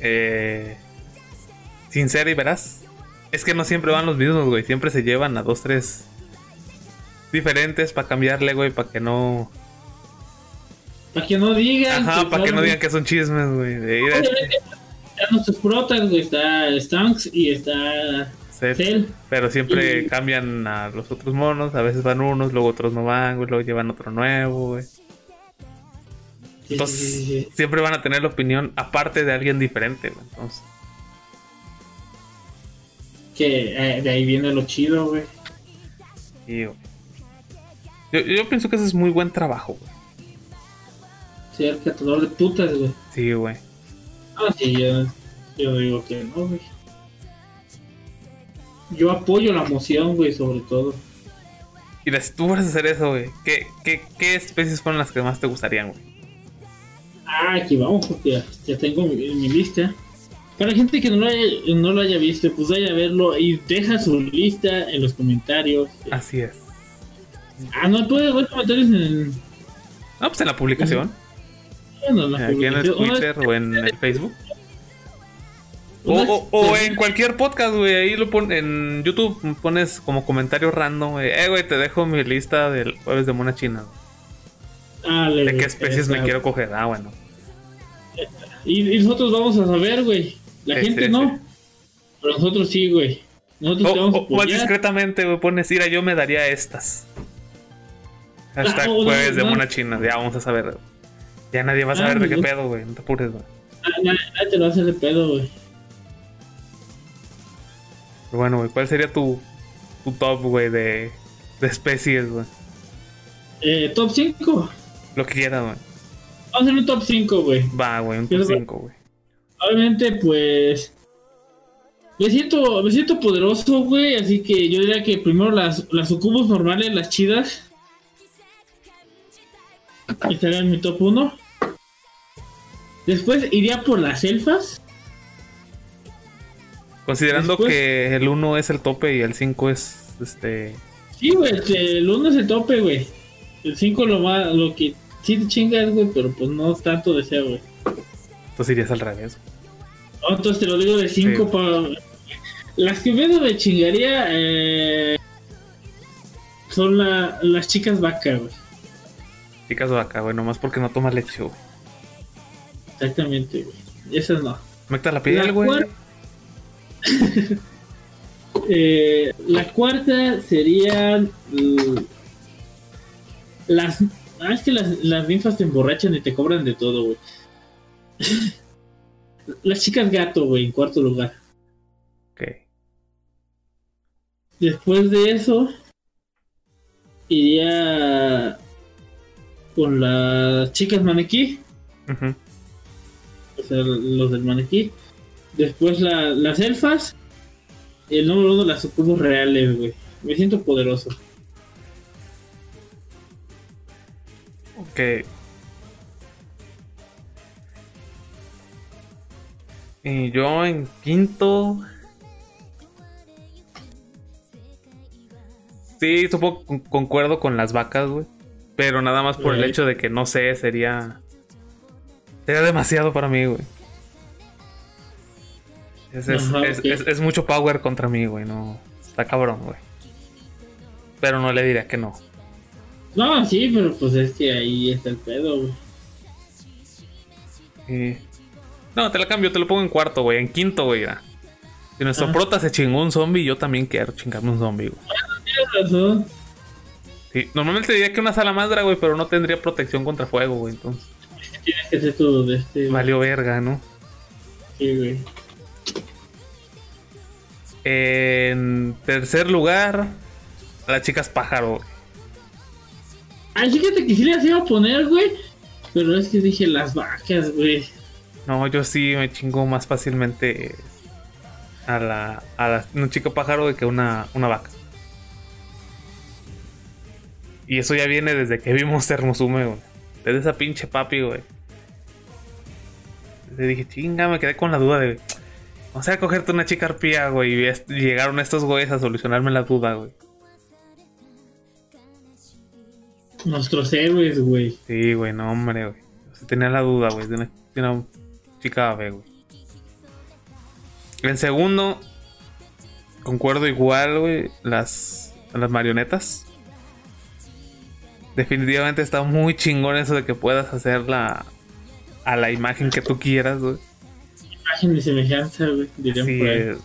D: eh, sincera y veraz es que no siempre van los mismos, güey, siempre se llevan a dos tres diferentes para cambiarle, güey, para que no
C: Para que no digan.
D: Ajá, para que no digan que son chismes, güey. De ir a
C: Obviamente, Están nuestros protas, güey. Está Stunks y está
D: Cell. Pero siempre
C: Y-
D: cambian a los otros monos, a veces van unos, luego otros no van, güey, luego llevan otro nuevo, güey. Entonces,
C: sí, sí, sí.
D: siempre van a tener la opinión aparte de alguien diferente, güey. Entonces,
C: Que eh, de ahí viene lo chido, güey.
D: sí. Yo, yo pienso que ese es muy buen trabajo, güey.
C: Ser catador de putas, güey.
D: Sí, güey.
C: Ah, sí, yo, yo digo que no, güey. Yo apoyo la moción, güey, sobre todo.
D: Y las- tú vas a hacer eso, güey. ¿Qué, qué, ¿Qué especies fueron las que más te gustarían, güey?
C: Ah, aquí vamos, porque ya, ya tengo mi, mi lista. Para la gente que no lo, haya, no lo haya visto, pues vaya a verlo y deja su lista en los comentarios.
D: Así es.
C: Ah, no puede ver comentarios en,
D: No, pues en la publicación.
C: bueno, en la
D: Aquí en el Twitter o en el Facebook. O, o- o en cualquier podcast, güey. Ahí lo pones en YouTube. Pones como comentario random, güey. Eh, güey, te dejo mi lista del jueves de mona china. güey.
C: Ah,
D: ¿De qué especies me quiero coger? Ah, bueno.
C: Y, y nosotros vamos a saber, güey. La gente no. Pero nosotros sí, güey. Nosotros
D: O,
C: te vamos a
D: o más
C: apoyar.
D: discretamente, güey, pones, mira, yo me daría estas. Hashtag
C: Ah, no,
D: jueves de
C: no.
D: mona china. Ya vamos a saber. Ya nadie va a
C: Ah,
D: saber de qué
C: no.
D: pedo, güey. No te apures, güey.
C: Ah, Nadie, te lo hace de pedo, güey.
D: Pero bueno, güey, ¿cuál sería tu, tu top, güey, de, de especies, güey?
C: Eh, top 5.
D: Lo que quieras, güey.
C: Vamos a hacer un top 5, güey.
D: Va, güey, un top
C: güey,
D: 5, güey.
C: Obviamente, pues. Me siento, me siento poderoso, güey. Así que yo diría que primero las, las sucubos normales, las chidas. Estaría en mi top 1. Después iría por las elfas.
D: Considerando
C: Después-
D: que el 1 es el tope y el 5 es este.
C: Sí, güey, este, el 1 es el tope, güey. El 5 lo más, lo que sí te chingas, güey, pero pues no tanto deseo, güey.
D: Entonces irías al revés.
C: Oh, entonces te lo digo de 5
D: Sí.
C: para. Las que menos me chingaría eh, son la- las chicas vaca, güey.
D: Chicas vaca, güey, nomás porque no tomas leche, güey.
C: Exactamente, güey. Esas no.
D: Mecta la piel,
C: La
D: güey.
C: cuar- Eh, la cuarta serían mm, las. Ah, es que las, las ninfas te emborrachan y te cobran de todo, güey. Las chicas gato, güey, en cuarto lugar.
D: Ok.
C: Después de eso, iría con las chicas maniquí,
D: Ujú.
C: o sea, los del maniquí. Después la- las elfas. Y el número uno, las sucubos reales, güey. Me siento poderoso.
D: Ok. Y yo en quinto. Sí, supongo concuerdo con las vacas, güey. Pero nada más por el hecho de que no sé, sería. Sería demasiado para mí, güey. Es, es-
C: Ajá,
D: es-
C: ok.
D: es- es mucho power contra mí, güey. No. Está cabrón, güey. Pero no le diría que no.
C: No, sí, pero pues es que ahí está el pedo, güey.
D: Y- No, te la cambio, te lo pongo en cuarto, güey. En quinto, güey. ya. Si nuestro
C: Ah.
D: prota se chingó un zombie, yo también quiero chingarme un zombie, güey.
C: Tienes razón.
D: Sí, normalmente diría que una salamandra, güey, pero no tendría protección contra fuego, güey. Entonces,
C: Tienes que ser todo de este. güey.
D: valió verga, ¿no?
C: Sí, güey.
D: En tercer lugar, las chicas pájaro. güey.
C: Ay, fíjate que sí las iba a poner, güey. Pero es que dije las vacas, güey.
D: No, yo sí me chingo más fácilmente a la, a la una chica pájaro que una, una vaca. Y eso ya viene desde que vimos Hermosume, güey. Desde esa pinche papi, güey. Le dije, chinga, me quedé con la duda de. O sea, cogerte una chica arpía, güey. Y llegaron estos güeyes a solucionarme la duda, güey.
C: Nuestros héroes, güey.
D: Sí, güey, no, hombre, güey. Sí tenía la duda, güey, de una, de una chica ave, güey. En segundo, concuerdo igual, güey, las, las marionetas. Definitivamente está muy chingón eso de que puedas hacerla a la imagen que tú quieras, güey.
C: Imagen y semejanza, güey. Dirían
D: Así
C: por ahí.
D: es.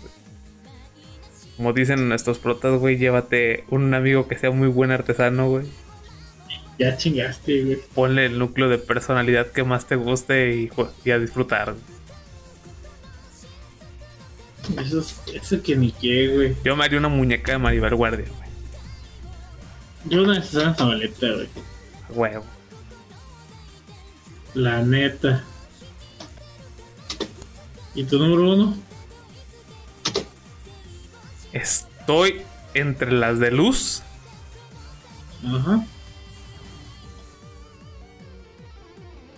D: Como dicen nuestros protas, güey, llévate un amigo que sea muy buen artesano, güey.
C: Ya chingaste, güey.
D: Ponle el núcleo de personalidad que más te guste y, a disfrutar.
C: Eso, es- eso que ni qué, güey.
D: Yo me haría una muñeca de Maribel Guardia, güey.
C: Yo una de esas Zabaleta, güey.
D: Huevo.
C: La neta. ¿Y tu número uno?
D: Estoy entre las de luz
C: Ajá.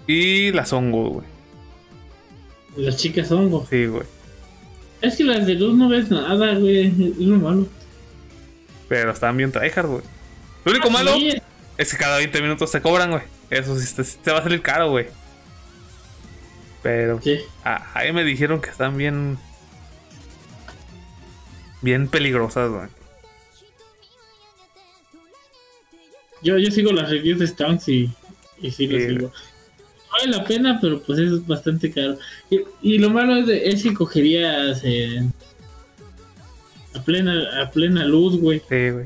D: Y las hongo, güey.
C: Las chicas hongo.
D: Sí, güey.
C: Es que las de luz no ves nada, güey. Es lo malo.
D: Pero están bien tryhard, güey. Lo único malo
C: Ah, Sí,
D: es que cada 20 minutos te cobran, güey. Eso sí te, sí te va a salir caro, güey. Pero
C: sí.
D: ah, ahí me dijeron que están bien. Bien peligrosas, güey.
C: Yo, yo sigo las reviews de Stonks y, y sí
D: Sí.
C: sigo. Vale la pena, pero pues es bastante caro. Y, y lo malo es, de- es que cogerías eh, a plena a plena luz, güey.
D: Sí, güey.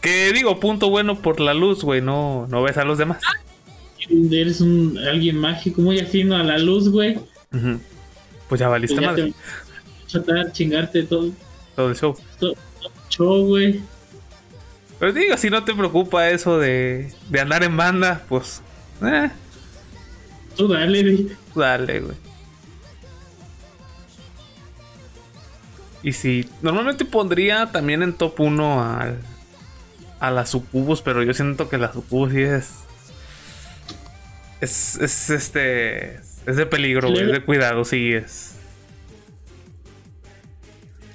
D: Que digo, punto bueno por la luz, güey. No, no ves a los demás.
C: Eres un alguien mágico, muy afino a la luz, güey.
D: Pues ya valiste
C: Pues ya
D: madre.
C: tratar chingarte todo,
D: Todo el show.
C: todo show, güey.
D: Pero digo, si no te preocupa eso de, de andar en banda, pues. Eh,
C: Tú dale, güey.
D: dale, güey. Y si. Normalmente pondría también en top 1 al, a las sucubus, pero yo siento que la sucubus sí es. Es, es este. Es de peligro, güey. Es de cuidado, sí, es.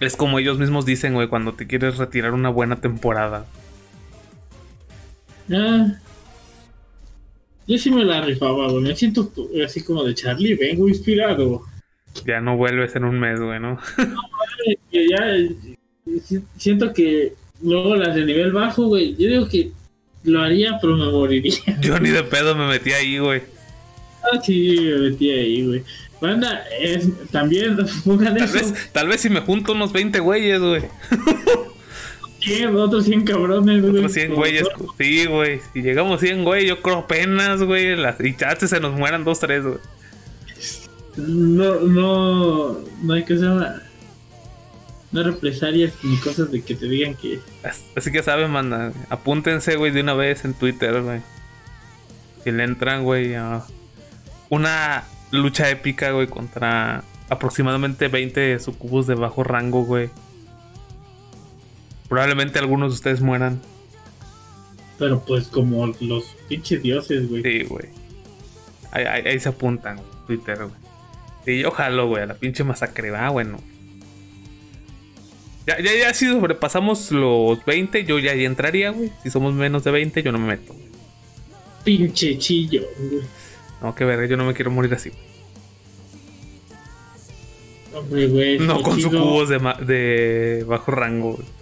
D: Es como ellos mismos dicen, güey, cuando te quieres retirar una buena temporada.
C: Ah. Yo sí me la rifaba, güey. Me siento así como de Charlie, vengo inspirado.
D: Ya no vuelves en un mes, güey, ¿no?
C: Que ya si- siento que luego las de nivel bajo, güey. Yo digo que lo haría, pero me moriría.
D: Yo ni de pedo me metí ahí, güey.
C: Ah, sí, me metí ahí, güey. Banda, es, también pongan
D: Tal
C: eso.
D: vez, tal vez si me junto unos 20 güeyes, güey.
C: 100, otros 100 cabrones, güey.
D: Otros 100
C: Como
D: güeyes. Sí, güey. Si llegamos 100, güey, yo creo apenas, güey. Las, y antes se nos mueran 2, 3, güey.
C: No, no, no hay que hacer no represalias ni cosas de que te digan que
D: As- Así que saben, manda. Apúntense, güey, de una vez en Twitter, güey. Si le entran, güey, a una lucha épica, güey, contra aproximadamente 20 sucubus de bajo rango, güey. Probablemente algunos de ustedes mueran.
C: Pero pues como los pinches dioses, güey.
D: Sí, güey. Ahí, ahí- ahí se apuntan, Twitter, güey. Sí, yo jalo, güey, a la pinche masacre. Va, bueno. Ya, ya, ya, si sobrepasamos los 20, yo ya, ya entraría, güey. Si somos menos de 20, yo no me meto.
C: Pinche chillo, güey.
D: No, que verga, yo no me quiero morir así.
C: Hombre, güey.
D: No con su
C: chido.
D: cubos de, de bajo rango, güey.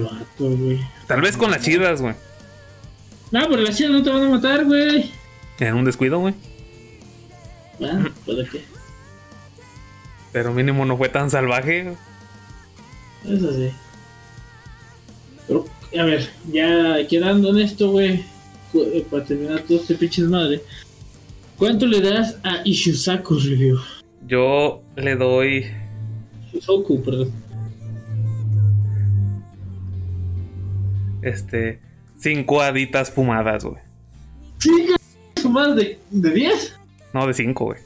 C: Vato, güey.
D: Tal vez con las chidas, güey.
C: No, pero las chidas no te van a matar, güey.
D: En un descuido, güey.
C: Ah, ¿para qué?
D: Pero mínimo no fue tan salvaje.
C: Eso sí. Pero, a ver, ya quedando en esto, güey. eh, Para terminar todo este pinches madre. ¿Cuánto le das a Ishusaku Review?
D: Yo le doy.
C: Ishusoku, perdón.
D: Este. Cinco haditas fumadas, güey.
C: ¿Cinco más de, de 10?
D: No, de cinco, güey.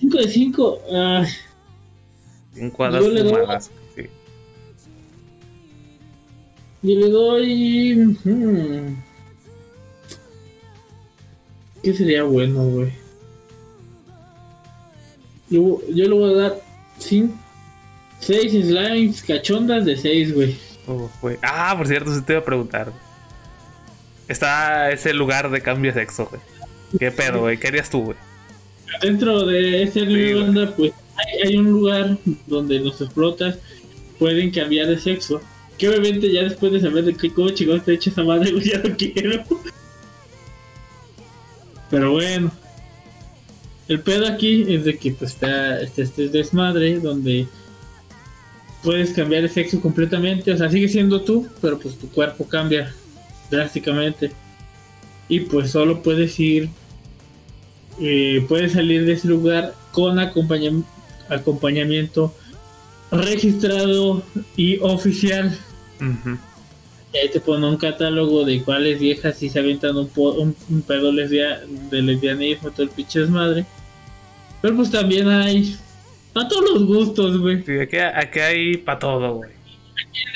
C: 5 de 5. Ah,
D: Cinco hadas
C: Yo le doy-
D: fumadas. Sí.
C: yo le doy. hmm. ¿Qué sería bueno, güey? Yo, yo le voy a dar 6 slimes cachondas de 6, güey.
D: Oh. Ah, por cierto, sí te iba a preguntar. Está ese lugar de cambio de sexo, güey. ¿Qué pedo, güey? ¿Qué harías tú, güey?
C: Dentro de anime
D: Sí,
C: pues hay, hay un lugar donde los explotas pueden cambiar de sexo. Que obviamente ya después de saber de qué cómo chingón está hecha esa madre, güey, ya no quiero. Pero bueno. El pedo aquí es de que pues está este, este desmadre donde puedes cambiar de sexo completamente. O sea, sigue siendo tú, pero pues tu cuerpo cambia drásticamente. Y pues solo puedes ir eh, puedes salir de ese lugar con acompañam- acompañamiento registrado y oficial. Y ahí te pone un catálogo de cuáles viejas si se avientan un, po- un, un pedo lesbia- de lesbianismo, todo el pinche desmadre. Pero pues también hay a todos los gustos, güey.
D: Sí, aquí, aquí hay para todo, güey.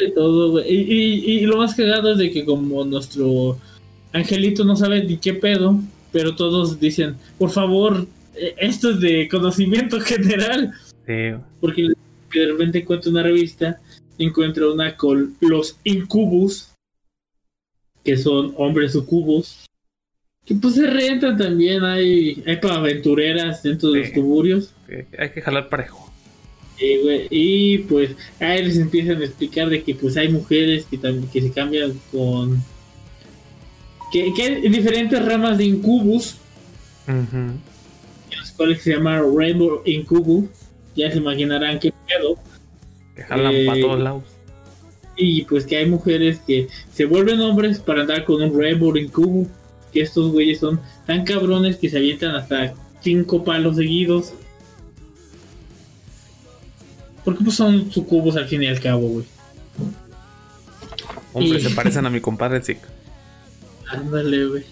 C: de todo, güey. Y, y- y lo más cagado es de que como nuestro angelito no sabe ni qué pedo, pero todos dicen, por favor, eh, esto es de conocimiento general.
D: Sí.
C: Porque de repente encuentra una revista, encuentra una con los incubus, que son hombres sucubos, que pues se rentan también, hay, hay para aventureras dentro de los tuburios.
D: Hay que jalar parejo.
C: Y pues ahí les empiezan a explicar de que pues hay mujeres que también que se cambian con que, que hay diferentes ramas de incubus,
D: Ujú.
C: en las cuales se llama Rainbow Incubus, ya se imaginarán qué pedo,
D: Que jalan
C: Eh,
D: para todos lados.
C: y pues que hay mujeres que se vuelven hombres para andar con un Rainbow Incubus, que estos güeyes son tan cabrones que se avientan hasta cinco palos seguidos. Porque pues son sucubos al fin y al cabo, güey.
D: Hombre,
C: y-
D: se parecen a mi compadre Zika.
C: Ándale, güey.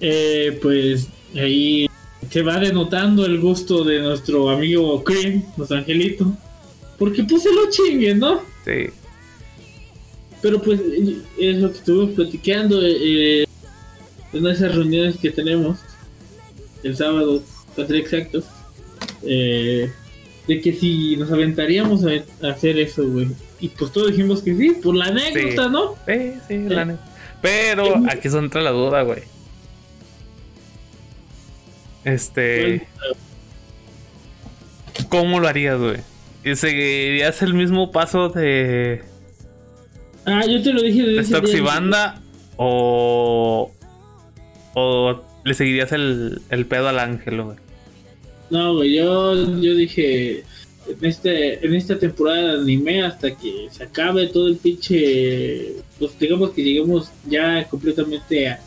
C: Eh, pues ahí se va denotando el gusto de nuestro amigo Cream, nuestro angelito. Porque pues se lo chinguen, ¿no?
D: Sí.
C: Pero pues es lo que estuvimos platicando eh, en esas reuniones que tenemos el sábado, para ser exactos. eh, de que si nos aventaríamos a, hacer eso, güey. Y pues todos dijimos que sí, por la anécdota,
D: Sí.
C: ¿no?
D: Sí, sí, la neta. Pero aquí donde entra la duda, güey. Este. ¿Cómo lo harías, güey? ¿Y ¿Seguirías el mismo paso de,
C: Ah, yo te lo dije desde
D: de
C: ese día.
D: Stoxibanda? ¿O. ¿O le seguirías el, el pedo al ángel, güey?
C: No, güey, yo, yo dije en, este, en esta temporada de anime hasta que se acabe todo el pinche. Pues digamos que lleguemos ya completamente a,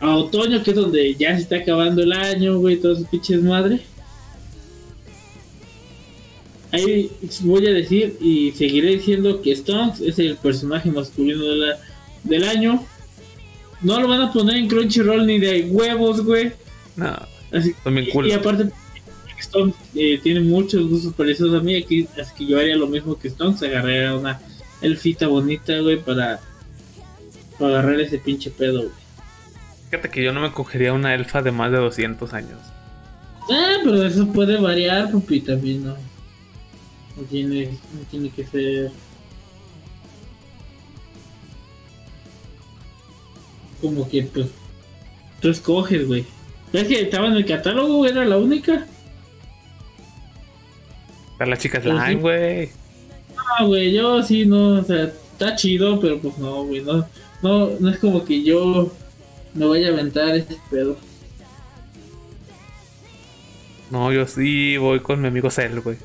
C: a otoño, que es donde ya se está acabando el año, güey, todas esas pinches madre. Ahí voy a decir y seguiré diciendo que Stonks es el personaje masculino de la- del año. No lo van a poner en Crunchyroll ni de huevos, güey.
D: No,
C: Así y-
D: cool.
C: Y, aparte, Stone eh, tiene muchos gustos parecidos a mí. Aquí, así que yo haría lo mismo que Stone. Se agarraría una elfita bonita, güey, para, para agarrar ese pinche pedo, güey.
D: Fíjate que yo no me cogería una elfa de más de 200 años.
C: Ah, pero eso puede variar, papi, también, ¿no? No tiene, no tiene que ser... Como que, pues, tú escoges, güey. ¿Ves que estaba en el catálogo, era la única?
D: Está la chica
C: Pues sí.
D: slime, güey.
C: Ah, güey, yo sí, no, o sea, está chido, pero pues no, güey, no, no, no es como que yo me vaya a aventar este pedo.
D: No, yo sí voy con mi amigo Cell, güey.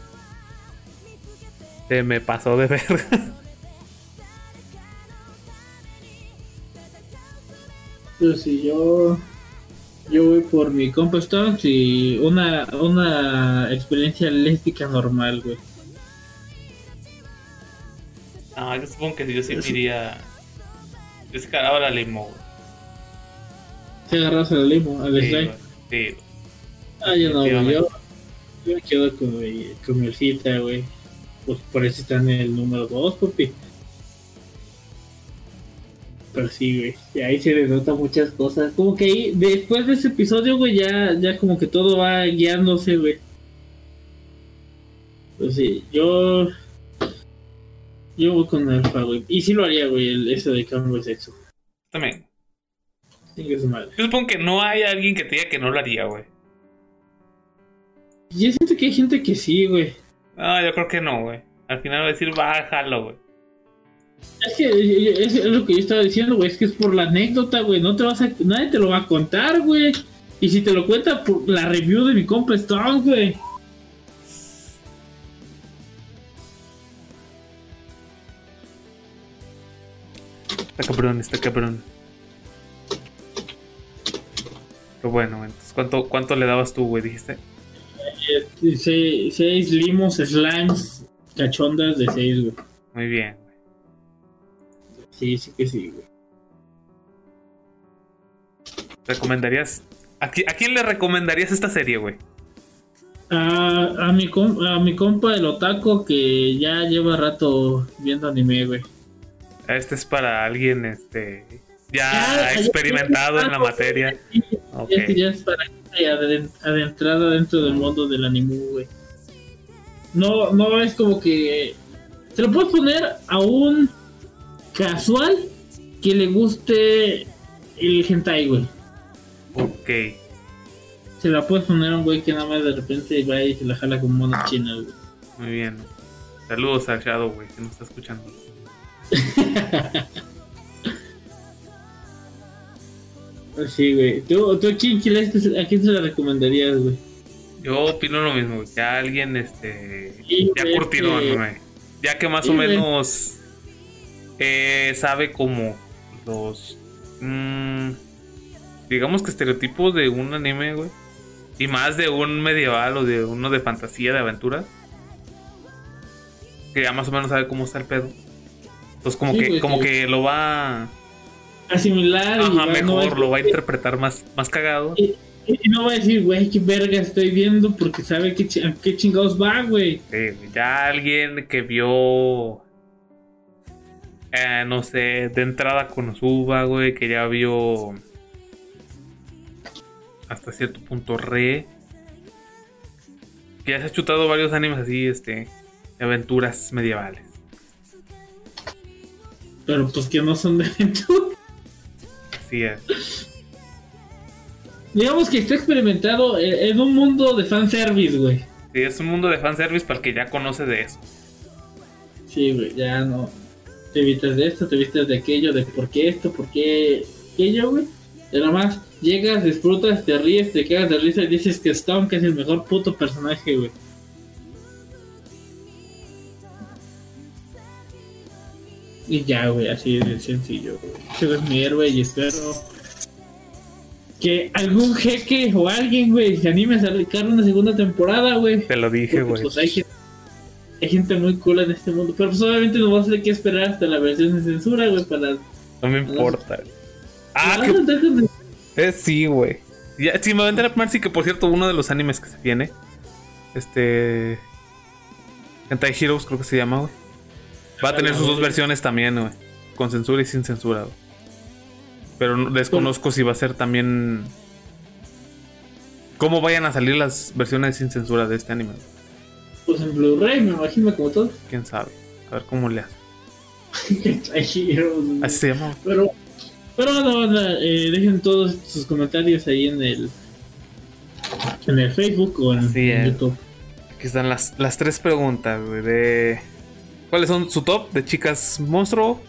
D: Se me pasó de verga.
C: Pero si yo, yo voy por mi compa Stones y una, una experiencia lésbica normal, güey.
D: No, yo supongo que yo sí me iría. Yo sí cagaba la limo, güey.
C: Se agarras al limo, al
D: Sí,
C: slime.
D: Sí.
C: Ah, yo no, güey, yo, me quedo con mi, con mi hojita, güey. Pues por eso está en el número 2, papi. Pero sí, güey, y ahí se denota muchas cosas. Como que ahí, después de ese episodio, güey, ya, ya como que todo va guiándose, güey. Pues sí, yo... Yo voy con Alfa, güey. Y sí lo haría, güey, el, eso de cambio de sexo.
D: También.
C: Chingue su madre.
D: Yo supongo que no hay alguien que te diga que no lo haría, güey.
C: Yo siento que hay gente que sí, güey.
D: No, yo creo que no, güey. Al final va a decir, bájalo, güey.
C: Es que eh, es, es lo que yo estaba diciendo, güey, es que es por la anécdota, güey, no te vas a, nadie te lo va a contar, güey. Y si te lo cuenta por la review de mi compa Stone, güey.
D: Está cabrón, está cabrón. Pero bueno, entonces, ¿cuánto, cuánto le dabas tú, güey? Dijiste.
C: Eh, se- seis limos, slimes, cachondas de seis, güey.
D: Muy bien.
C: Sí, sí que sí, güey.
D: ¿Recomendarías? ¿A, qui- a quién le recomendarías esta serie, güey?
C: A, a, mi com- a mi compa el otaku que ya lleva rato viendo anime, güey.
D: Este es para alguien, este. Ya
C: Ya, ya-
D: experimentado
C: ya-
D: en la materia. Ok.
C: Ya, ya es para adentrada dentro del mundo del anime, güey. No, no es como que. Se lo puedes poner a un casual que le guste el hentai, güey.
D: Ok.
C: Se la puedes poner a un güey que nada más de repente va y se la jala con monos chinas, güey.
D: Muy bien. Saludos a Shadow, güey, que nos está escuchando.
C: Sí, güey. ¿Tú, tú a, quién, quién le- a quién se la recomendarías, güey?
D: Yo opino lo mismo. Que alguien, este.
C: Sí,
D: ya curtidón, güey. Ya que más
C: Sí,
D: o menos. Eh, sabe como los. mm, digamos que estereotipos de un anime, güey. Y más de un medieval o de uno de fantasía, de aventura. Que ya más o menos sabe cómo está el pedo. Entonces, como
C: Sí,
D: que,
C: güey,
D: como
C: sí.
D: que lo va.
C: Asimilar y
D: Ajá,
C: no
D: mejor,
C: va-
D: lo va a interpretar más, más cagado.
C: Y, y no va a decir, güey, qué verga estoy viendo porque sabe qué, a qué chingados va, güey.
D: Sí, ya alguien que vio. Eh, no sé, de entrada con Osuba, güey, que ya vio. Hasta cierto punto re. Que ya se ha chutado varios animes así, este. De aventuras medievales.
C: Pero pues que no son de aventura.
D: Así es.
C: Digamos que está experimentado en en un mundo de fanservice, güey.
D: Sí, es un mundo de fanservice para el que ya conoce de eso.
C: Sí, güey, ya no. Te evitas de esto, te evitas de aquello, de por qué esto, por qué aquello, güey. Y nada más llegas, disfrutas, te ríes, te quedas de risa y dices que Stone que es el mejor puto personaje, güey. Y ya, güey, así de sencillo, güey. Ese es mi héroe y espero que algún jeque o alguien, güey, se anime a sacar una segunda temporada, güey.
D: Te lo dije, güey.
C: pues hay gente, hay gente muy cool en este mundo. Pero pues obviamente no vas a tener que esperar hasta la versión de censura, güey, para...
D: No me importa. Ah,
C: para
D: que
C: de-
D: Eh, sí, güey. Ya, sí, me va a entrar a sí, que por cierto, uno de los animes que se viene. Este. Hentai Heroes, creo que se llama, güey. Va a tener sus dos versiones también, güey. Con censura y sin censura, güey. Pero no- desconozco si va a ser también. cómo vayan a salir las versiones sin censura de este anime.
C: Pues en Blu-ray, me imagino, como todo.
D: Quién sabe. A ver cómo le hace.
C: Así
D: se llama.
C: Pero, pero bueno, banda, eh, dejen todos sus comentarios ahí en el en el Facebook o en, en. YouTube.
D: Aquí están las, las tres preguntas, güey, de... ¿Cuáles son su top de chicas monstruo?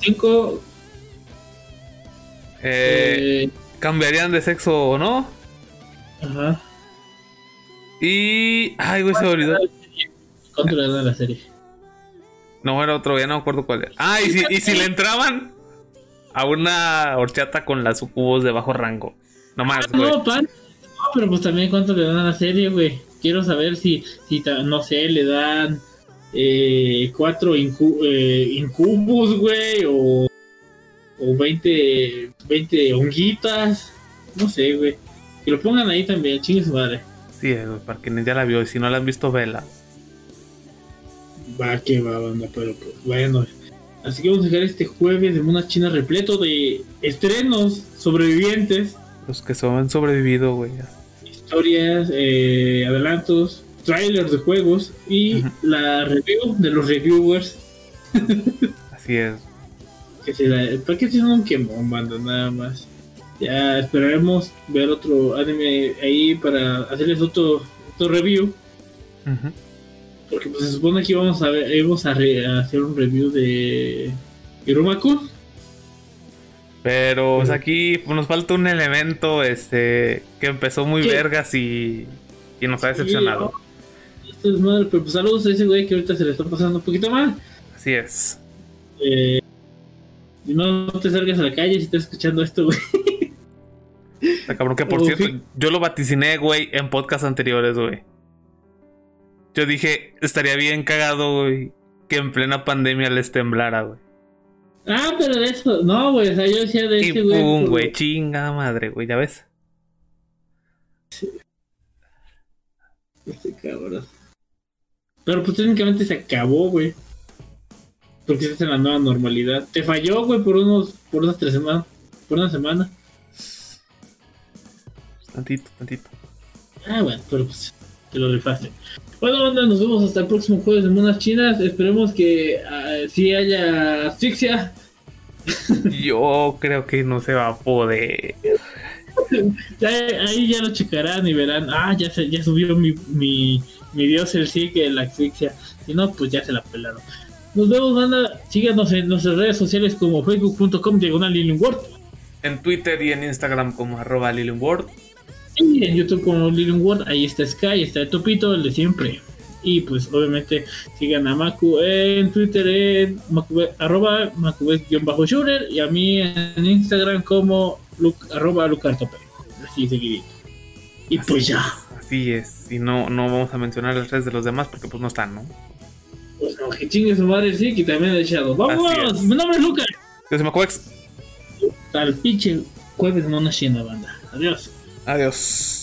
C: Cinco.
D: Eh,
C: eh,
D: ¿Cambiarían de sexo o no?
C: ajá.
D: Y... Ay, güey, se me olvidó.
C: ¿Cuánto le dan a la serie?
D: No, era otro, ya no me acuerdo cuál era. Ah, y si, y si le entraban a una horchata con las sucubos de bajo rango. No más, güey.
C: No, pan. No, pero pues también cuánto le dan a la serie, güey. Quiero saber si, si no sé, le dan eh, cuatro incu eh, incubus, güey, o, o 20, 20 honguitas. No sé, güey. Que lo pongan ahí también, chingue su madre.
D: Sí, eh, güey, para quienes ya la vio. Y si no la han visto, vela.
C: Va que va, banda, pero pues bueno. Así que vamos a dejar este jueves de Mona China repleto de estrenos sobrevivientes,
D: Los que se han sobrevivido, güey.
C: historias, eh, adelantos, trailers de juegos y la review de los reviewers.
D: Así es.
C: Que se la, ¿Para qué tienen un quemón, banda? Nada más. Ya esperaremos ver otro anime ahí para hacerles otro, otro review. Porque pues se supone que íbamos a, ver, íbamos a, re- a hacer un review de Hiromaku.
D: Pero pues, aquí nos falta un elemento este que empezó muy vergas y, y nos ha decepcionado.
C: Sí, Esto es pero pues saludos a ese güey que ahorita se le está pasando un poquito mal.
D: Así es.
C: Eh, y no te salgas a la calle si estás escuchando esto, güey.
D: Está cabrón que por cierto,
C: sí.
D: yo lo vaticiné, güey, en podcasts anteriores, güey. Yo dije, estaría bien cagado, güey, que en plena pandemia les temblara, güey.
C: Ah, pero de eso, no, güey, o sea, yo decía de
D: Y
C: ese güey.
D: pum,
C: por-
D: güey, chinga madre, güey, ya ves.
C: Este cabrón. Pero pues técnicamente se acabó, güey. Porque estás en la nueva normalidad. Te falló, güey, por unos, por unas tres semanas. Por una semana.
D: Tantito, tantito.
C: Ah, bueno, pero pues te lo rifaste. Bueno, banda, nos vemos hasta el próximo jueves de Monas Chinas. Esperemos que ah, sí haya asfixia.
D: Yo creo que no se va a poder.
C: Ya, ahí ya lo checarán y verán. Ah, ya, se, ya subió mi, mi, mi dios el sí que la asfixia. Si no, pues ya se la pelaron. Nos vemos, banda. Síganos en nuestras redes sociales como facebook.com diagonal Lilian.
D: En Twitter y en Instagram como arroba Lilianward.
C: Y en YouTube como Lilian Ward. Ahí está Sky, está el Topito, el de siempre. Y pues obviamente sigan a Maku en Twitter en Makube- arroba Makubet-shooter y a mí en Instagram como Luc, arroba Lucartope. Así seguidito. Y pues ya.
D: Así es. Y no, no vamos a mencionar las redes de los demás porque pues no están, ¿no?
C: Pues no, que chingue su madre, sí, que también he echado. ¡Vamos! Mi nombre es Lucas.
D: Yo soy Macoex.
C: Tal pinche jueves no una banda. Adiós.
D: Adiós.